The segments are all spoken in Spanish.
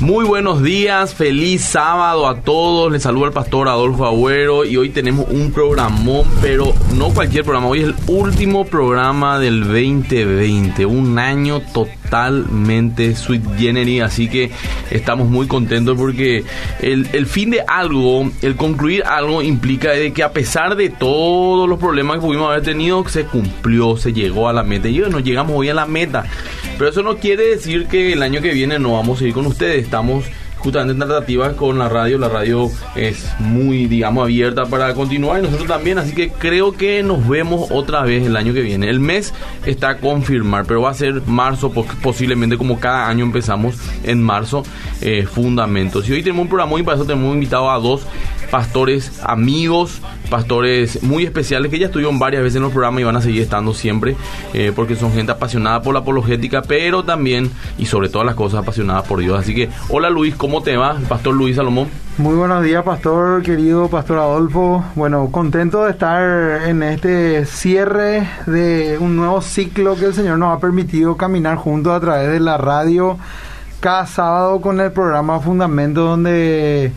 Muy buenos días, feliz sábado a todos. Les saluda el pastor Adolfo Agüero y hoy tenemos un programón, pero no cualquier programa. Hoy es el último programa del 2020, un año totalmente sweet generis, así que estamos muy contentos porque el, fin de algo, el concluir algo implica de que a pesar de todos los problemas que pudimos haber tenido, se cumplió, se llegó a la meta. Y bueno, llegamos hoy a la meta. Pero eso no quiere decir que el año que viene no vamos a ir con ustedes. Estamos justamente en tratativas con la radio. La radio es muy, digamos, abierta para continuar y nosotros también. Así que creo que nos vemos otra vez el año que viene. El mes está a confirmar, pero va a ser marzo, posiblemente como cada año empezamos en marzo, eh, fundamentos. Y hoy tenemos un programa y para eso tenemos invitado a dos pastores amigos, pastores muy especiales que ya estuvieron varias veces en los programas y van a seguir estando siempre, eh, porque son gente apasionada por la apologética, pero también y sobre todas las cosas apasionadas por Dios. Así que, hola Luis, ¿cómo te va? Pastor Luis Salomón. Muy buenos días, pastor, querido pastor Adolfo. Bueno, contento de estar en este cierre de un nuevo ciclo que el Señor nos ha permitido caminar juntos a través de la radio cada sábado con el programa Fundamento donde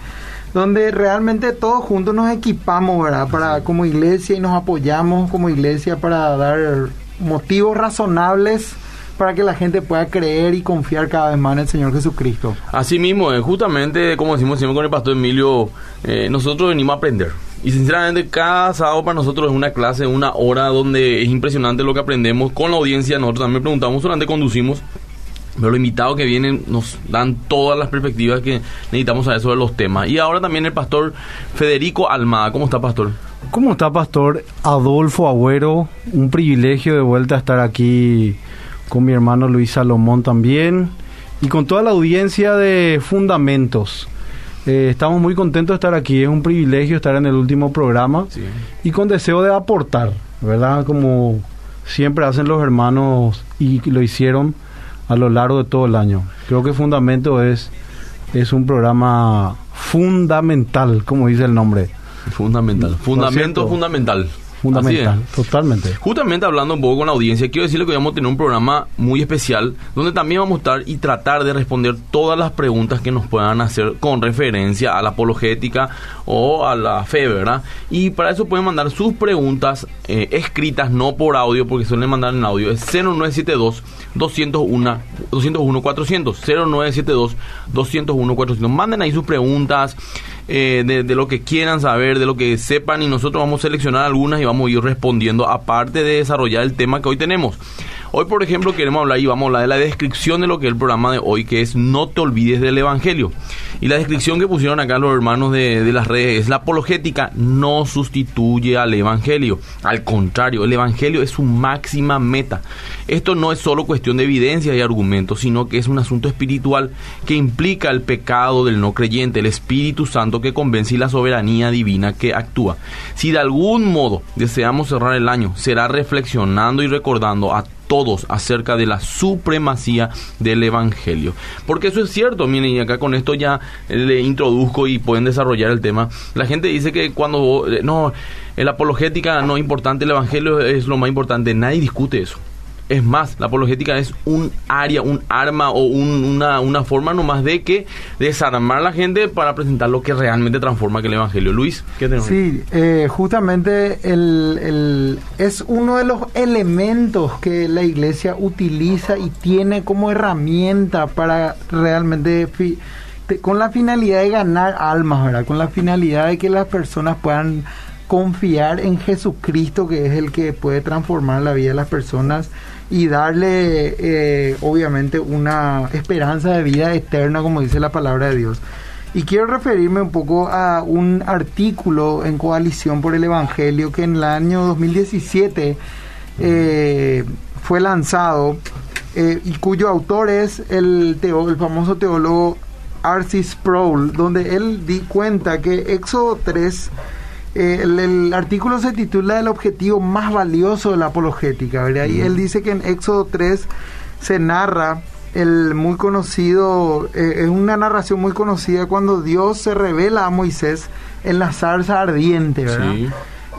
donde realmente todos juntos nos equipamos, ¿verdad? Para como iglesia y nos apoyamos como iglesia para dar motivos razonables para que la gente pueda creer y confiar cada vez más en el Señor Jesucristo. Así mismo, eh, justamente como decimos siempre con el pastor Emilio, eh, nosotros venimos a aprender. Y sinceramente cada sábado para nosotros es una clase, una hora donde es impresionante lo que aprendemos con la audiencia. Nosotros también preguntamos, durante conducimos pero los invitados que vienen nos dan todas las perspectivas que necesitamos saber sobre los temas. Y ahora también el pastor Federico Almada. ¿Cómo está, pastor? ¿Cómo está, pastor Adolfo Agüero? Un privilegio de vuelta estar aquí con mi hermano Luis Salomón también y con toda la audiencia de Fundamentos. Eh, estamos muy contentos de estar aquí, es un privilegio estar en el último programa y con deseo de aportar, ¿verdad? Como siempre hacen los hermanos y lo hicieron a lo largo de todo el año. Creo que Fundamento es, es un programa fundamental, como dice el nombre. Fundamental. Fundamento fundamental. Fundamental, totalmente. Justamente hablando un poco con la audiencia, quiero decirle que vamos a tener un programa muy especial donde también vamos a estar y tratar de responder todas las preguntas que nos puedan hacer con referencia a la apologética o a la fe, ¿verdad? Y para eso pueden mandar sus preguntas eh, escritas, no por audio, porque suelen mandar en audio. Es 0972 201 201 400 0972 201 400. Manden ahí sus preguntas eh, de, de, lo que quieran saber, de lo que sepan y nosotros vamos a seleccionar algunas y vamos a ir respondiendo aparte de desarrollar el tema que hoy tenemos. Hoy, por ejemplo, queremos hablar y vamos a hablar de la descripción de lo que es el programa de hoy, que es No te olvides del Evangelio. Y la descripción que pusieron acá los hermanos de, las redes es la apologética no sustituye al Evangelio. Al contrario, el Evangelio es su máxima meta. Esto no es solo cuestión de evidencia y argumentos, sino que es un asunto espiritual que implica el pecado del no creyente, el Espíritu Santo que convence y la soberanía divina que actúa. Si de algún modo deseamos cerrar el año, será reflexionando y recordando a todos acerca de la supremacía del Evangelio. Porque eso es cierto, miren, y acá con esto ya le introduzco y pueden desarrollar el tema. La gente dice que cuando, eh, no, la apologética no es importante, el Evangelio es lo más importante, nadie discute eso. Es más, la apologética es un área, un arma o una, una, forma nomás de que desarmar a la gente para presentar lo que realmente transforma que el Evangelio. Luis, ¿qué tenemos? Sí, eh, justamente el, el, es uno de los elementos que la iglesia utiliza y tiene como herramienta para realmente con la finalidad de ganar almas, ¿verdad? Con la finalidad de que las personas puedan confiar en Jesucristo, que es el que puede transformar la vida de las personas y darle eh, obviamente una esperanza de vida eterna, como dice la palabra de Dios. Y quiero referirme un poco a un artículo en Coalición por el Evangelio que en el año 2017 eh, fue lanzado eh, y cuyo autor es el, el famoso teólogo Arcis Sproul, donde él di cuenta que Éxodo 3 eh, el, artículo se titula El objetivo más valioso de la apologética, ¿verdad? Y él dice que en Éxodo 3 se narra el muy conocido, eh, es una narración muy conocida cuando Dios se revela a Moisés en la zarza ardiente, ¿verdad?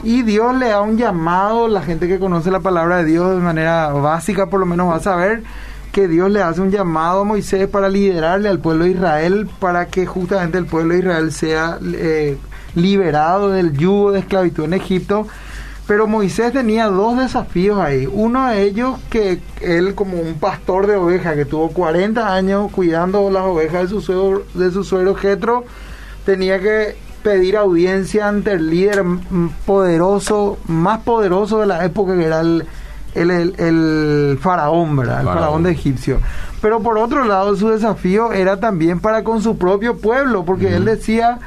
Y Dios le da un llamado, la gente que conoce la palabra de Dios de manera básica por lo menos va a saber, que Dios le hace un llamado a Moisés para liderarle al pueblo de Israel, para que justamente el pueblo de Israel sea eh, liberado del yugo de esclavitud en Egipto. Pero Moisés tenía dos desafíos ahí. Uno de ellos que él como un pastor de ovejas que tuvo 40 años cuidando las ovejas de su suegro, de su suegro Jetro, tenía que pedir audiencia ante el líder poderoso, más poderoso de la época que era el, el, faraón, ¿verdad? El faraón. de egipcio. Pero por otro lado, su desafío era también para con su propio pueblo, porque él decía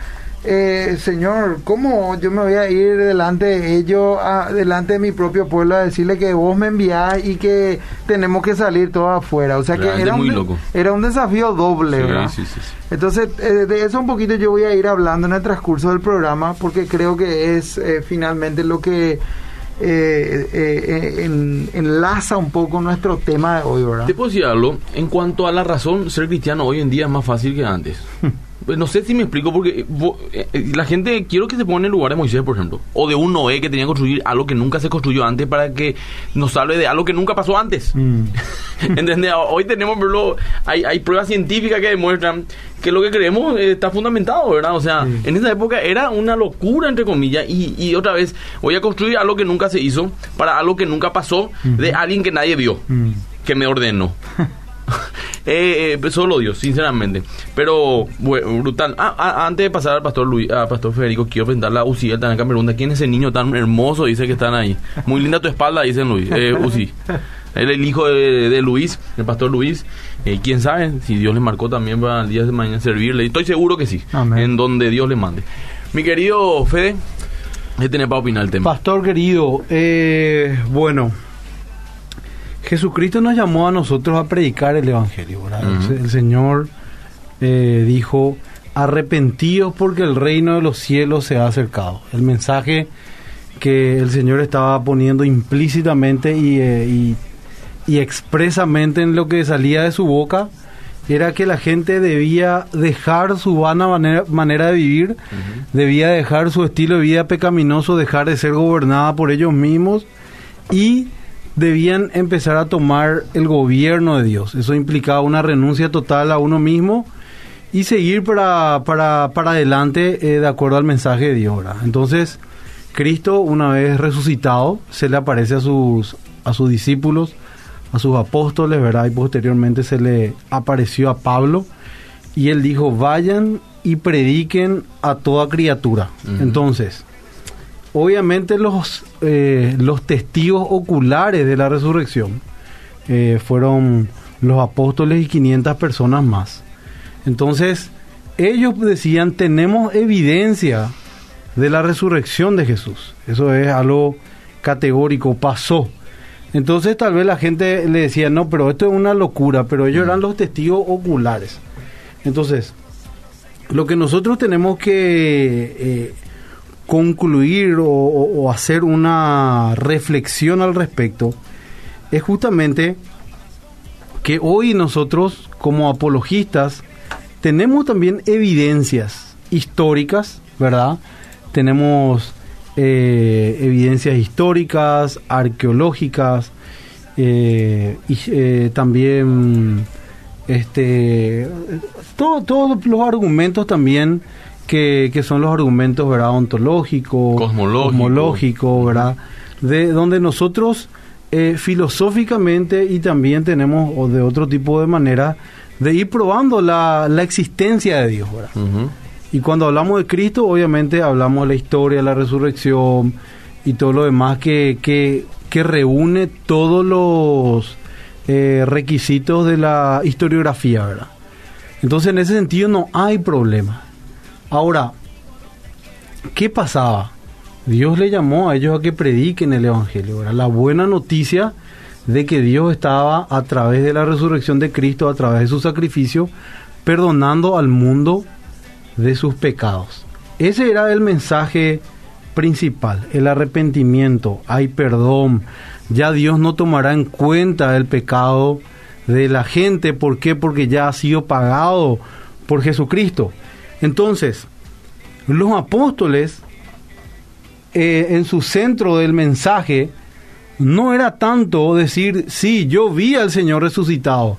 eh, Señor, ¿cómo yo me voy a ir delante de ellos, delante de mi propio pueblo, a decirle que vos me enviás y que tenemos que salir todos afuera? O sea que era un, era un desafío doble, ¿verdad? Entonces, eh, de eso un poquito yo voy a ir hablando en el transcurso del programa, porque creo que es eh, finalmente lo que enlaza un poco nuestro tema de hoy, ¿verdad? Te puedo decir algo, en cuanto a la razón, ser cristiano hoy en día es más fácil que antes. Pues no sé si me explico, porque eh, eh, la gente, quiero que se ponga en el lugar de Moisés, por ejemplo, o de un Noé que tenía que construir algo que nunca se construyó antes para que nos hable de algo que nunca pasó antes. Mm. ¿Entendés? Hoy tenemos, hay, hay pruebas científicas que demuestran que lo que creemos eh, está fundamentado, ¿verdad? O sea, en esa época era una locura, entre comillas, y, otra vez, voy a construir algo que nunca se hizo para algo que nunca pasó de alguien que nadie vio, mm. que me ordenó. Eh, eh, solo Dios, sinceramente. Pero, brutal. Ah, ah, antes de pasar al pastor Luis, a pastor Federico, quiero presentar a también acá me pregunta quién es ese niño tan hermoso, dice que están ahí. Muy linda tu espalda, dicen Luis, eh, Uzi. Él es el hijo de, Luis, el pastor Luis. Eh, quién sabe si Dios le marcó también para el día de mañana servirle. Estoy seguro que sí, en donde Dios le mande. Mi querido Fede, ¿qué tiene para opinar el tema? Pastor querido, eh, bueno, Jesucristo nos llamó a nosotros a predicar el Evangelio. el, Señor eh, dijo, arrepentidos porque el reino de los cielos se ha acercado. El mensaje que el Señor estaba poniendo implícitamente eh, y, y, expresamente en lo que salía de su boca era que la gente debía dejar su vana manera, de vivir, debía dejar su estilo de vida pecaminoso, dejar de ser gobernada por ellos mismos y debían empezar a tomar el gobierno de Dios. Eso implicaba una renuncia total a uno mismo y seguir para, para, para adelante eh, de acuerdo al mensaje de Dios. Entonces, Cristo, una vez resucitado, se le aparece a sus, a sus discípulos, a sus apóstoles, ¿verdad? Y posteriormente se le apareció a Pablo y él dijo, vayan y prediquen a toda criatura. Entonces, obviamente los, eh, los testigos oculares de la resurrección eh, fueron los apóstoles y 500 personas más. Entonces, ellos decían, tenemos evidencia de la resurrección de Jesús. Eso es algo categórico, pasó. Entonces tal vez la gente le decía, no, pero esto es una locura, pero ellos eran los testigos oculares. Entonces, lo que nosotros tenemos que eh, concluir o, hacer una reflexión al respecto es justamente que hoy nosotros como apologistas tenemos también evidencias históricas, ¿verdad? Tenemos eh, evidencias históricas, arqueológicas, eh, y eh, también este, todos los argumentos también que, son los argumentos ¿verdad? ontológicos, cosmológicos, ¿verdad? De donde nosotros eh, filosóficamente y también tenemos, o de otro tipo de manera, de ir probando la, la existencia de Dios, ¿verdad? Y cuando hablamos de Cristo, obviamente hablamos de la historia, la resurrección y todo lo demás que, que, que reúne todos los eh, requisitos de la historiografía, ¿verdad? Entonces, en ese sentido, no hay problema. Ahora, ¿qué pasaba? Dios le llamó a ellos a que prediquen el Evangelio. Era la buena noticia de que Dios estaba a través de la resurrección de Cristo, a través de su sacrificio, perdonando al mundo de sus pecados. Ese era el mensaje principal, el arrepentimiento, hay perdón, ya Dios no tomará en cuenta el pecado de la gente, ¿por qué? Porque ya ha sido pagado por Jesucristo. Entonces, los apóstoles, eh, en su centro del mensaje, no era tanto decir, sí, yo vi al Señor resucitado.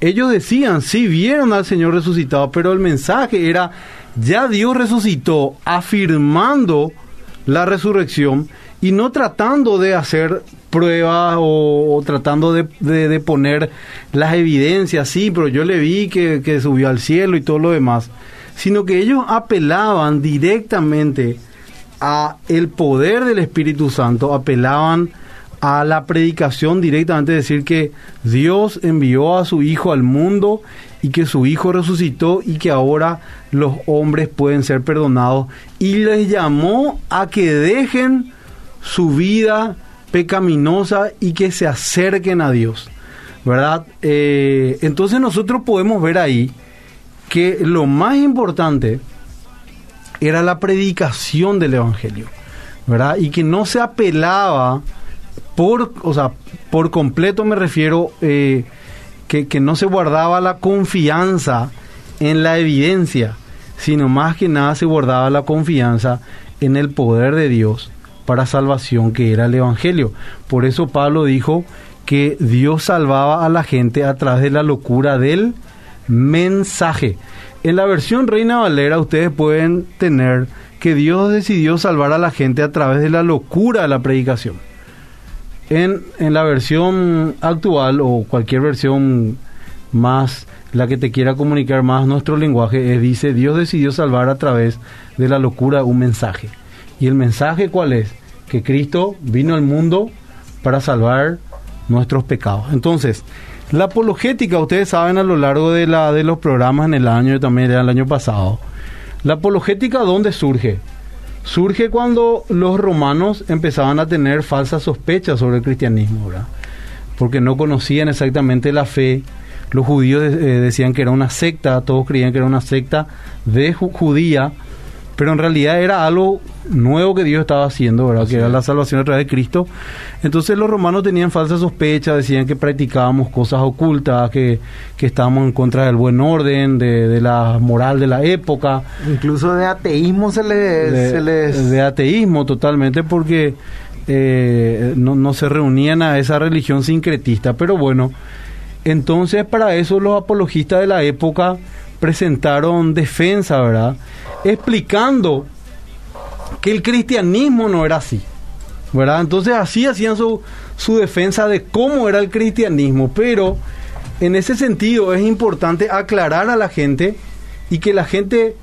Ellos decían, sí, vieron al Señor resucitado, pero el mensaje era, ya Dios resucitó, afirmando la resurrección y no tratando de hacer pruebas o, tratando de, poner las evidencias, sí, pero yo le vi que, que subió al cielo y todo lo demás, sino que ellos apelaban directamente a el poder del Espíritu Santo, apelaban a la predicación directamente, decir que Dios envió a su Hijo al mundo y que su Hijo resucitó y que ahora los hombres pueden ser perdonados y les llamó a que dejen su vida pecaminosa y que se acerquen a Dios. ¿Verdad? Eh, entonces nosotros podemos ver ahí que lo más importante era la predicación del Evangelio, ¿verdad? Y que no se apelaba por, o sea, por completo me refiero eh, que, que, no se guardaba la confianza en la evidencia, sino más que nada se guardaba la confianza en el poder de Dios para salvación que era el Evangelio. Por eso Pablo dijo que Dios salvaba a la gente a través de la locura del mensaje. En la versión Reina Valera ustedes pueden tener que Dios decidió salvar a la gente a través de la locura de la predicación. En, en la versión actual o cualquier versión más, la que te quiera comunicar más nuestro lenguaje, es, dice, Dios decidió salvar a través de la locura un mensaje. ¿Y el mensaje cuál es? Que Cristo vino al mundo para salvar nuestros pecados. Entonces, la apologética, ustedes saben a lo largo de, la, de los programas en el año, también el año pasado, la apologética ¿dónde surge? Surge cuando los romanos empezaban a tener falsas sospechas sobre el cristianismo, ¿verdad? Porque no conocían exactamente la fe. Los judíos eh, decían que era una secta, todos creían que era una secta de judía, pero en realidad era algo nuevo que Dios estaba haciendo, ¿verdad? que era la salvación a través de Cristo. Entonces los romanos tenían falsas sospechas, decían que practicábamos cosas ocultas, que, estábamos en contra del buen orden, de, la moral de la época. Incluso de ateísmo se les... De, de ateísmo totalmente, porque eh, no, no se reunían a esa religión sincretista. Pero bueno, entonces para eso los apologistas de la época presentaron defensa, ¿verdad? Explicando que el cristianismo no era así. ¿verdad? Entonces así hacían su, su defensa de cómo era el cristianismo, pero en ese sentido es importante aclarar a la gente y que la gente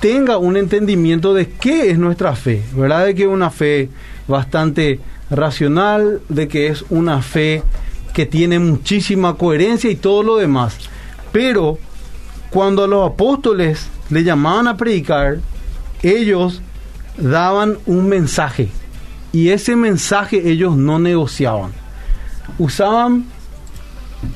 tenga un entendimiento de qué es nuestra fe, ¿verdad? De que es una fe bastante racional, de que es una fe que tiene muchísima coherencia y todo lo demás. Pero cuando los apóstoles le llamaban a predicar, ellos daban un mensaje y ese mensaje ellos no negociaban. Usaban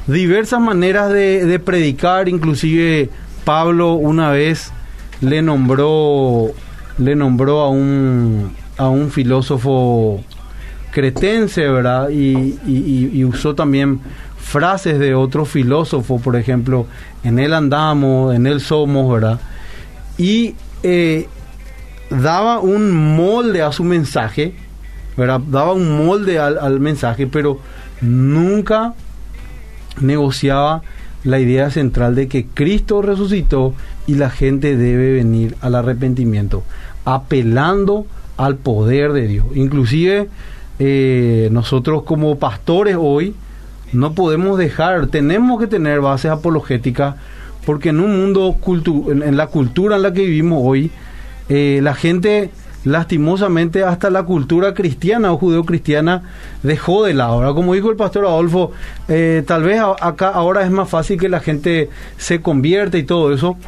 diversas maneras de, predicar, inclusive Pablo una vez le nombró le nombró a un a un filósofo cretense, ¿verdad? Y, y, usó también frases de otro filósofo, por ejemplo, en él andamos, en él somos, ¿verdad? Y eh, daba un molde a su mensaje, ¿verdad? daba un molde al, mensaje, pero nunca negociaba la idea central de que Cristo resucitó y la gente debe venir al arrepentimiento, apelando al poder de Dios. Inclusive eh, nosotros como pastores hoy no podemos dejar, tenemos que tener bases apologéticas porque en un mundo, en, la cultura en la que vivimos hoy, eh, la gente lastimosamente hasta la cultura cristiana o judeocristiana dejó de lado. Ahora, como dijo el pastor Adolfo, eh, tal vez acá ahora es más fácil que la gente se convierta y todo eso.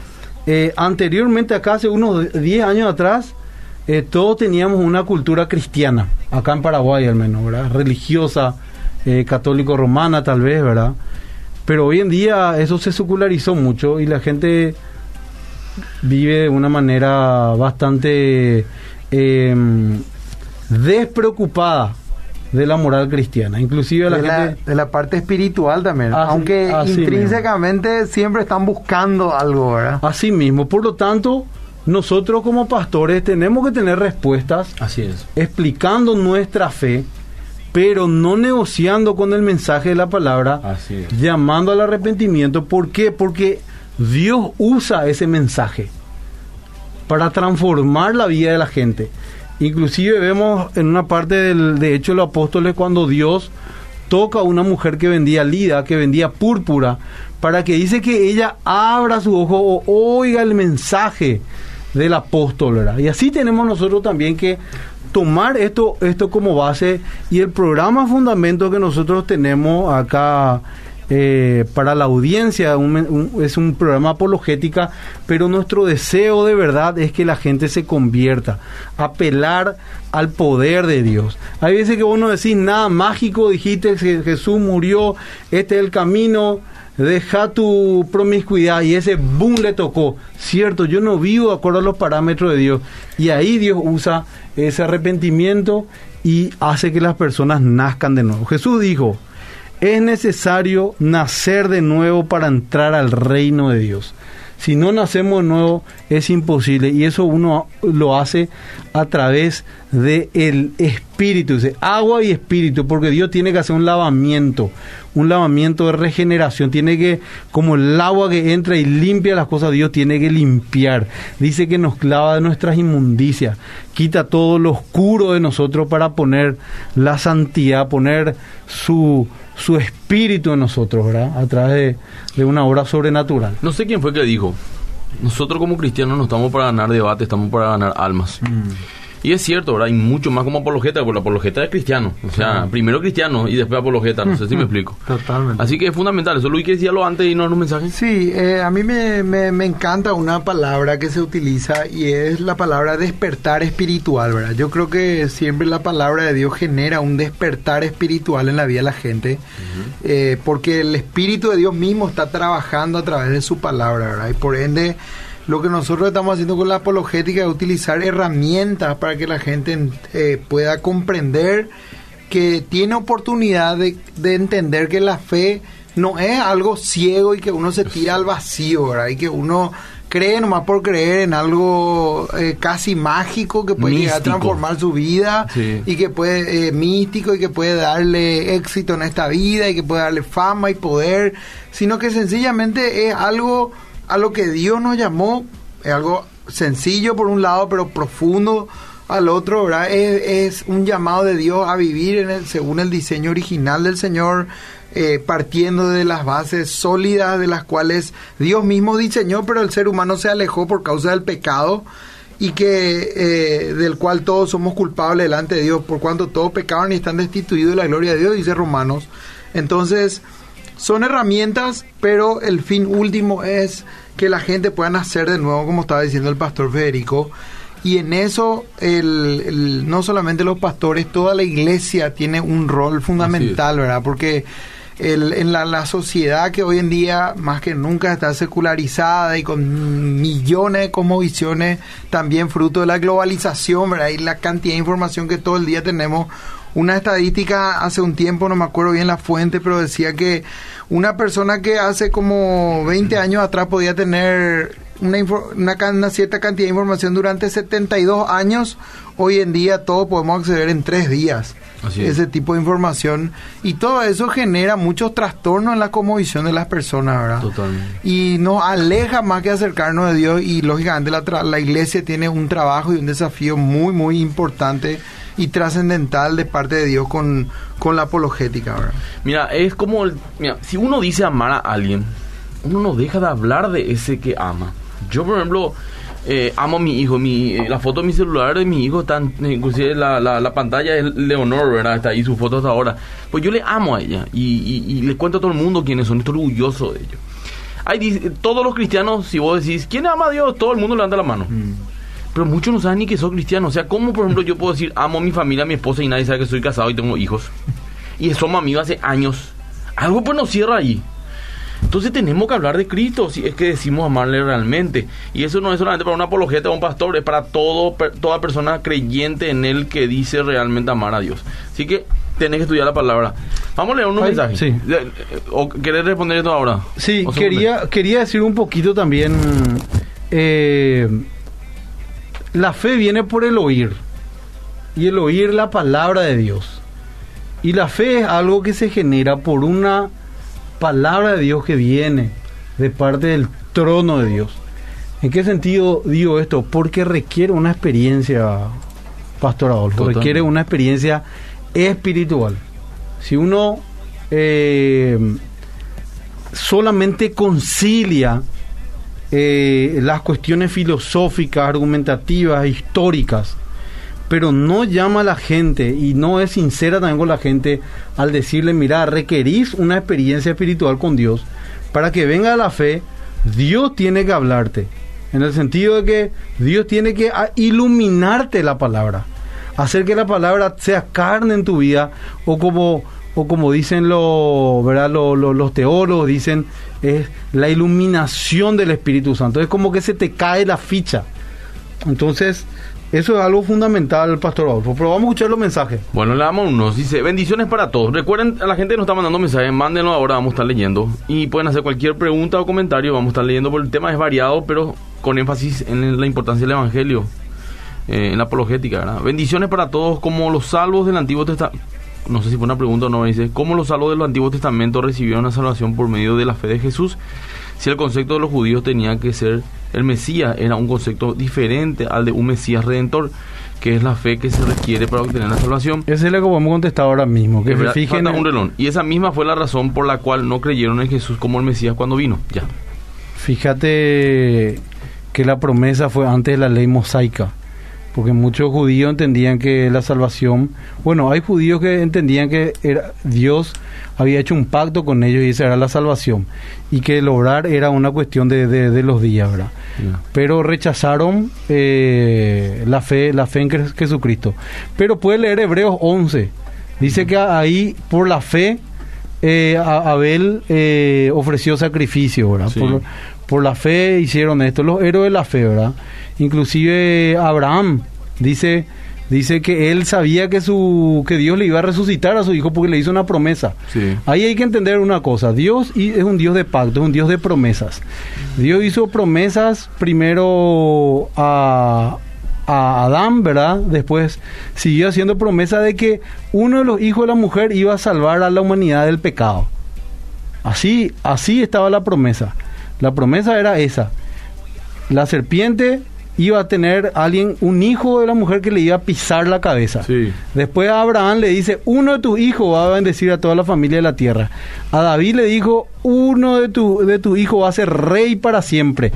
Eh, anteriormente, acá hace unos 10 años atrás, todos teníamos una cultura cristiana, acá en Paraguay al menos, ¿verdad? Religiosa, católico-romana tal vez, ¿verdad? Pero hoy en día eso se secularizó mucho y la gente vive de una manera bastante em, despreocupada de la moral cristiana, inclusive la de, la, de la parte espiritual también, aunque intrínsecamente siempre están buscando algo, ¿verdad? Así mismo, por lo tanto, nosotros como pastores tenemos que tener respuestas, así es, explicando nuestra fe pero no negociando con el mensaje de la palabra, Así llamando al arrepentimiento. ¿Por qué? Porque Dios usa ese mensaje para transformar la vida de la gente. Inclusive vemos en una parte del, de Hechos de los Apóstoles cuando Dios toca a una mujer que vendía lida, que vendía púrpura, para que dice que ella abra su ojo o oiga el mensaje del apóstol, ¿verdad? Y así tenemos nosotros también que tomar esto, esto como base y el programa fundamento que nosotros tenemos acá eh, para la audiencia un- un- es un programa apologética, pero nuestro deseo de verdad es que la gente se convierta, apelar al poder de Dios. Hay veces que vos no decís nada mágico, dijiste que Jesús murió, este es el camino, deja tu promiscuidad y ese boom le tocó. Cierto, yo no vivo de acuerdo a los parámetros de Dios. Y ahí Dios usa ese arrepentimiento y hace que las personas nazcan de nuevo. Jesús dijo, es necesario nacer de nuevo para entrar al reino de Dios. Si no nacemos de nuevo es imposible y eso uno lo hace a través de el espíritu, dice, agua y espíritu, porque Dios tiene que hacer un lavamiento, un lavamiento de regeneración, tiene que como el agua que entra y limpia las cosas, Dios tiene que limpiar. Dice que nos clava de nuestras inmundicias, quita todo lo oscuro de nosotros para poner la santidad, poner su su espíritu en nosotros, ¿verdad? A través de, de una obra sobrenatural. No sé quién fue que dijo. Nosotros como cristianos no estamos para ganar debate, estamos para ganar almas. Y es cierto, ¿verdad? Hay mucho más como apologeta, porque la apologeta es cristiano. O sea, primero cristiano y después apologeta. No sé si me explico. Totalmente. Así que es fundamental. Eso Luis que decíalo antes y no en un mensaje. Sí, eh, a mí me, me- me encanta una palabra que se utiliza y es la palabra despertar espiritual, ¿verdad? Yo creo que siempre la palabra de Dios genera un despertar espiritual en la vida de la gente, eh, porque el Espíritu de Dios mismo está trabajando a través de su palabra, ¿verdad? Y por ende, lo que nosotros estamos haciendo con la apologética es utilizar herramientas para que la gente eh, pueda comprender que tiene oportunidad de, de entender que la fe no es algo ciego y que uno se tira al vacío, ¿verdad? Y que uno cree nomás por creer en algo eh, casi mágico que puede llegar a transformar su vida Sí. y que puede, eh, místico y que puede darle éxito en esta vida y que puede darle fama y poder, sino que sencillamente es algo a lo que Dios nos llamó, es algo sencillo por un lado, pero profundo al otro, ¿verdad? Es, un llamado de Dios a vivir en el, según el diseño original del Señor, eh, partiendo de las bases sólidas de las cuales Dios mismo diseñó, pero el ser humano se alejó por causa del pecado y que eh, del cual todos somos culpables delante de Dios, por cuanto todos pecaron y están destituidos de la gloria de Dios, dice Romanos. Entonces, son herramientas, pero el fin último es que la gente pueda nacer de nuevo, como estaba diciendo el pastor Federico. Y en eso, el, el- no solamente los pastores, toda la iglesia tiene un rol fundamental, ¿verdad? Porque el- en la, la sociedad que hoy en día más que nunca está secularizada y con millones de cosmovisiones, también fruto de la globalización, ¿verdad? Y la cantidad de información que todo el día tenemos. Una estadística hace un tiempo, no me acuerdo bien la fuente, pero decía que una persona que hace como 20 años atrás podía tener una, una, una cierta cantidad de información durante 72 años, hoy en día todo podemos acceder en tres días. Así es. Ese tipo de información. Y todo eso genera muchos trastornos en la cosmovisión de las personas, ¿verdad? Totalmente. Y nos aleja más que acercarnos de Dios y lógicamente la, tra- la iglesia tiene un trabajo y un desafío muy, muy importante y trascendental de parte de Dios con, con la apologética, ¿verdad? Mira, es como... el- mira, si uno dice amar a alguien, uno no deja de hablar de ese que ama. Yo, por ejemplo, eh, amo a mi hijo. Mi, eh, la foto de mi celular de mi hijo está... inclusive la, la, la pantalla es Leonor, ¿verdad? Está ahí su foto hasta ahora. Pues yo le amo a ella. Y, y, y le cuento a todo el mundo quiénes son. Estoy orgulloso de ellos. Hay, todos los cristianos, si vos decís, ¿quién ama a Dios? Todo el mundo levanta la mano. Pero muchos no saben ni que soy cristiano. O sea, ¿cómo, por ejemplo, yo puedo decir, amo a mi familia, a mi esposa y nadie sabe que soy casado y tengo hijos? Y somos amigos hace años. Algo pues nos cierra ahí. Entonces tenemos que hablar de Cristo si es que decimos amarle realmente. Y eso no es solamente para un apologeta o un pastor, es para todo, toda persona creyente en Él que dice realmente amar a Dios. Así que tenés que estudiar la palabra. Vamos a leer unos Ay, mensajes. sí. Eh, ¿O querés responder esto ahora? Sí, ¿O quería, quería decir un poquito también, eh, la fe viene por el oír, y el oír la palabra de Dios. Y la fe es algo que se genera por una palabra de Dios que viene de parte del trono de Dios. ¿En qué sentido digo esto? Porque requiere una experiencia, Pastor Adolfo, Totalmente. requiere una experiencia espiritual. Si uno eh, solamente concilia eh, las cuestiones filosóficas, argumentativas, históricas, pero no llama a la gente y no es sincera también con la gente al decirle, mira, requerís una experiencia espiritual con Dios para que venga la fe, Dios tiene que hablarte, en el sentido de que Dios tiene que iluminarte la palabra, hacer que la palabra sea carne en tu vida o como o como dicen los, ¿verdad? Lo- lo- los teólogos, dicen, es la iluminación del Espíritu Santo. Es como que se te cae la ficha. Entonces, eso es algo fundamental, Pastor Adolfo. Pero vamos a escuchar los mensajes. Bueno, le damos unos. Dice, bendiciones para todos. Recuerden, a la gente que nos está mandando mensajes, mándenlo ahora, vamos a estar leyendo. Y pueden hacer cualquier pregunta o comentario, vamos a estar leyendo, porque el tema es variado, pero con énfasis en la importancia del Evangelio, eh, en la apologética, ¿verdad? Bendiciones para todos, como los salvos del Antiguo Testamento. No sé si fue una pregunta o no, dice, ¿cómo los salvos del Antiguo Testamento recibieron la salvación por medio de la fe de Jesús? Si el concepto de los judíos tenía que ser el Mesías, era un concepto diferente al de un Mesías redentor, que es la fe que se requiere para obtener la salvación. Ese es lo que podemos contestar ahora mismo. Que se fijen en- un relón. Y esa misma fue la razón por la cual no creyeron en Jesús como el Mesías cuando vino. Ya. Fíjate que la promesa fue antes de la ley mosaica, porque muchos judíos entendían que la salvación, bueno, hay judíos que entendían que era, Dios había hecho un pacto con ellos y esa era la salvación, y que el obrar era una cuestión de, de- de los días, ¿verdad? Pero rechazaron eh, la fe, la fe en Jesucristo. Pero puede leer Hebreos 11, dice que ahí por la fe eh, Abel eh, ofreció sacrificio, ¿verdad? Sí. Por, por la fe hicieron esto, los héroes de la fe, ¿verdad? Inclusive Abraham dice dice que él sabía que su que Dios le iba a resucitar a su hijo porque le hizo una promesa. Sí. Ahí hay que entender una cosa, Dios es un Dios de pacto, es un Dios de promesas. Dios hizo promesas primero a, a Adán, ¿verdad? Después siguió haciendo promesa de que uno de los hijos de la mujer iba a salvar a la humanidad del pecado. Así, así estaba la promesa. La promesa era esa. La serpiente iba a tener alguien, un hijo de la mujer que le iba a pisar la cabeza. Sí. Después a Abraham le dice, uno de tus hijos va a bendecir a toda la familia de la tierra. A David le dijo, uno de tu, de tu hijos va a ser rey para siempre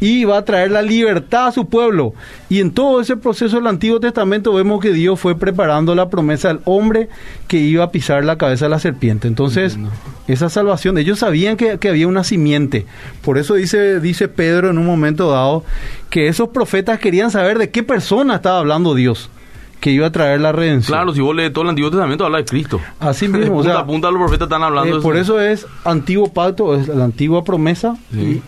y va a traer la libertad a su pueblo. Y en todo ese proceso del Antiguo Testamento vemos que Dios fue preparando la promesa del hombre que iba a pisar la cabeza de la serpiente. Entonces, esa salvación, ellos sabían que, que había una simiente. Por eso dice, dice Pedro en un momento dado que esos profetas querían saber de qué persona estaba hablando Dios que iba a traer la redención. Claro, si vos lees todo el Antiguo Testamento, habla de Cristo. Así mismo, o punta sea, a punta los profetas están hablando eh, de por eso es antiguo pacto, es la antigua promesa Sí.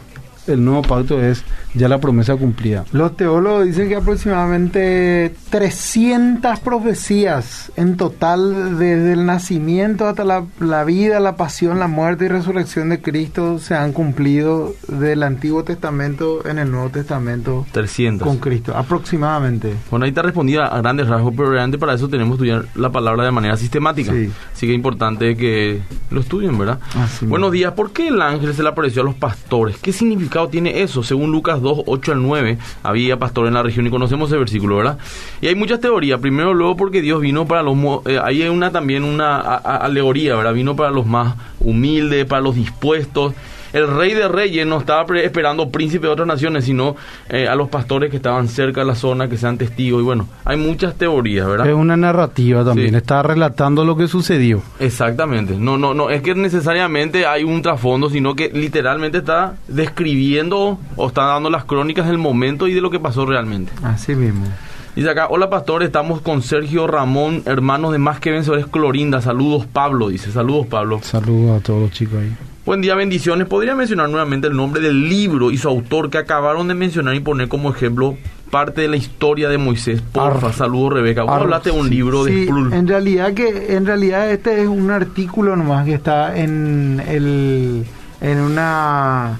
y el nuevo pacto es ya la promesa cumplida. Los teólogos dicen que aproximadamente 300 profecías en total desde el nacimiento hasta la, la vida, la pasión, la muerte y resurrección de Cristo se han cumplido del Antiguo Testamento en el Nuevo Testamento 300. con Cristo, aproximadamente. Bueno, ahí te respondí a, a grandes rasgos, pero realmente para eso tenemos que estudiar la palabra de manera sistemática. Sí. Así que es importante que lo estudien, ¿verdad? Así Buenos días. ¿Por qué el ángel se le apareció a los pastores? ¿Qué significado tiene eso? Según Lucas 2, 8 al 9, había pastores en la región y conocemos ese versículo, ¿verdad? Y hay muchas teorías. Primero, luego, porque Dios vino para los... eh, ahí hay una también una a- alegoría, ¿verdad? Vino para los más humildes, para los dispuestos. El rey de reyes no estaba pre- esperando príncipe de otras naciones, sino eh, a los pastores que estaban cerca de la zona, que sean testigos. Y bueno, hay muchas teorías, ¿verdad? Es una narrativa también, Sí. está relatando lo que sucedió. Exactamente. No, no, no, es que necesariamente hay un trasfondo, sino que literalmente está describiendo o está dando las crónicas del momento y de lo que pasó realmente. Así mismo. Dice acá, hola pastor, estamos con Sergio Ramón, hermanos de Más que Vencedores Clorinda. Saludos Pablo, dice. Saludos Pablo. Saludos a todos los chicos ahí. Buen día, bendiciones. ¿Podría mencionar nuevamente el nombre del libro y su autor que acabaron de mencionar y poner como ejemplo parte de la historia de Moisés? Porfa, Ar- saludos Rebeca. Vos hablaste de un sí, libro de Sí, Sproul. en realidad que en realidad este es un artículo nomás que está en el en una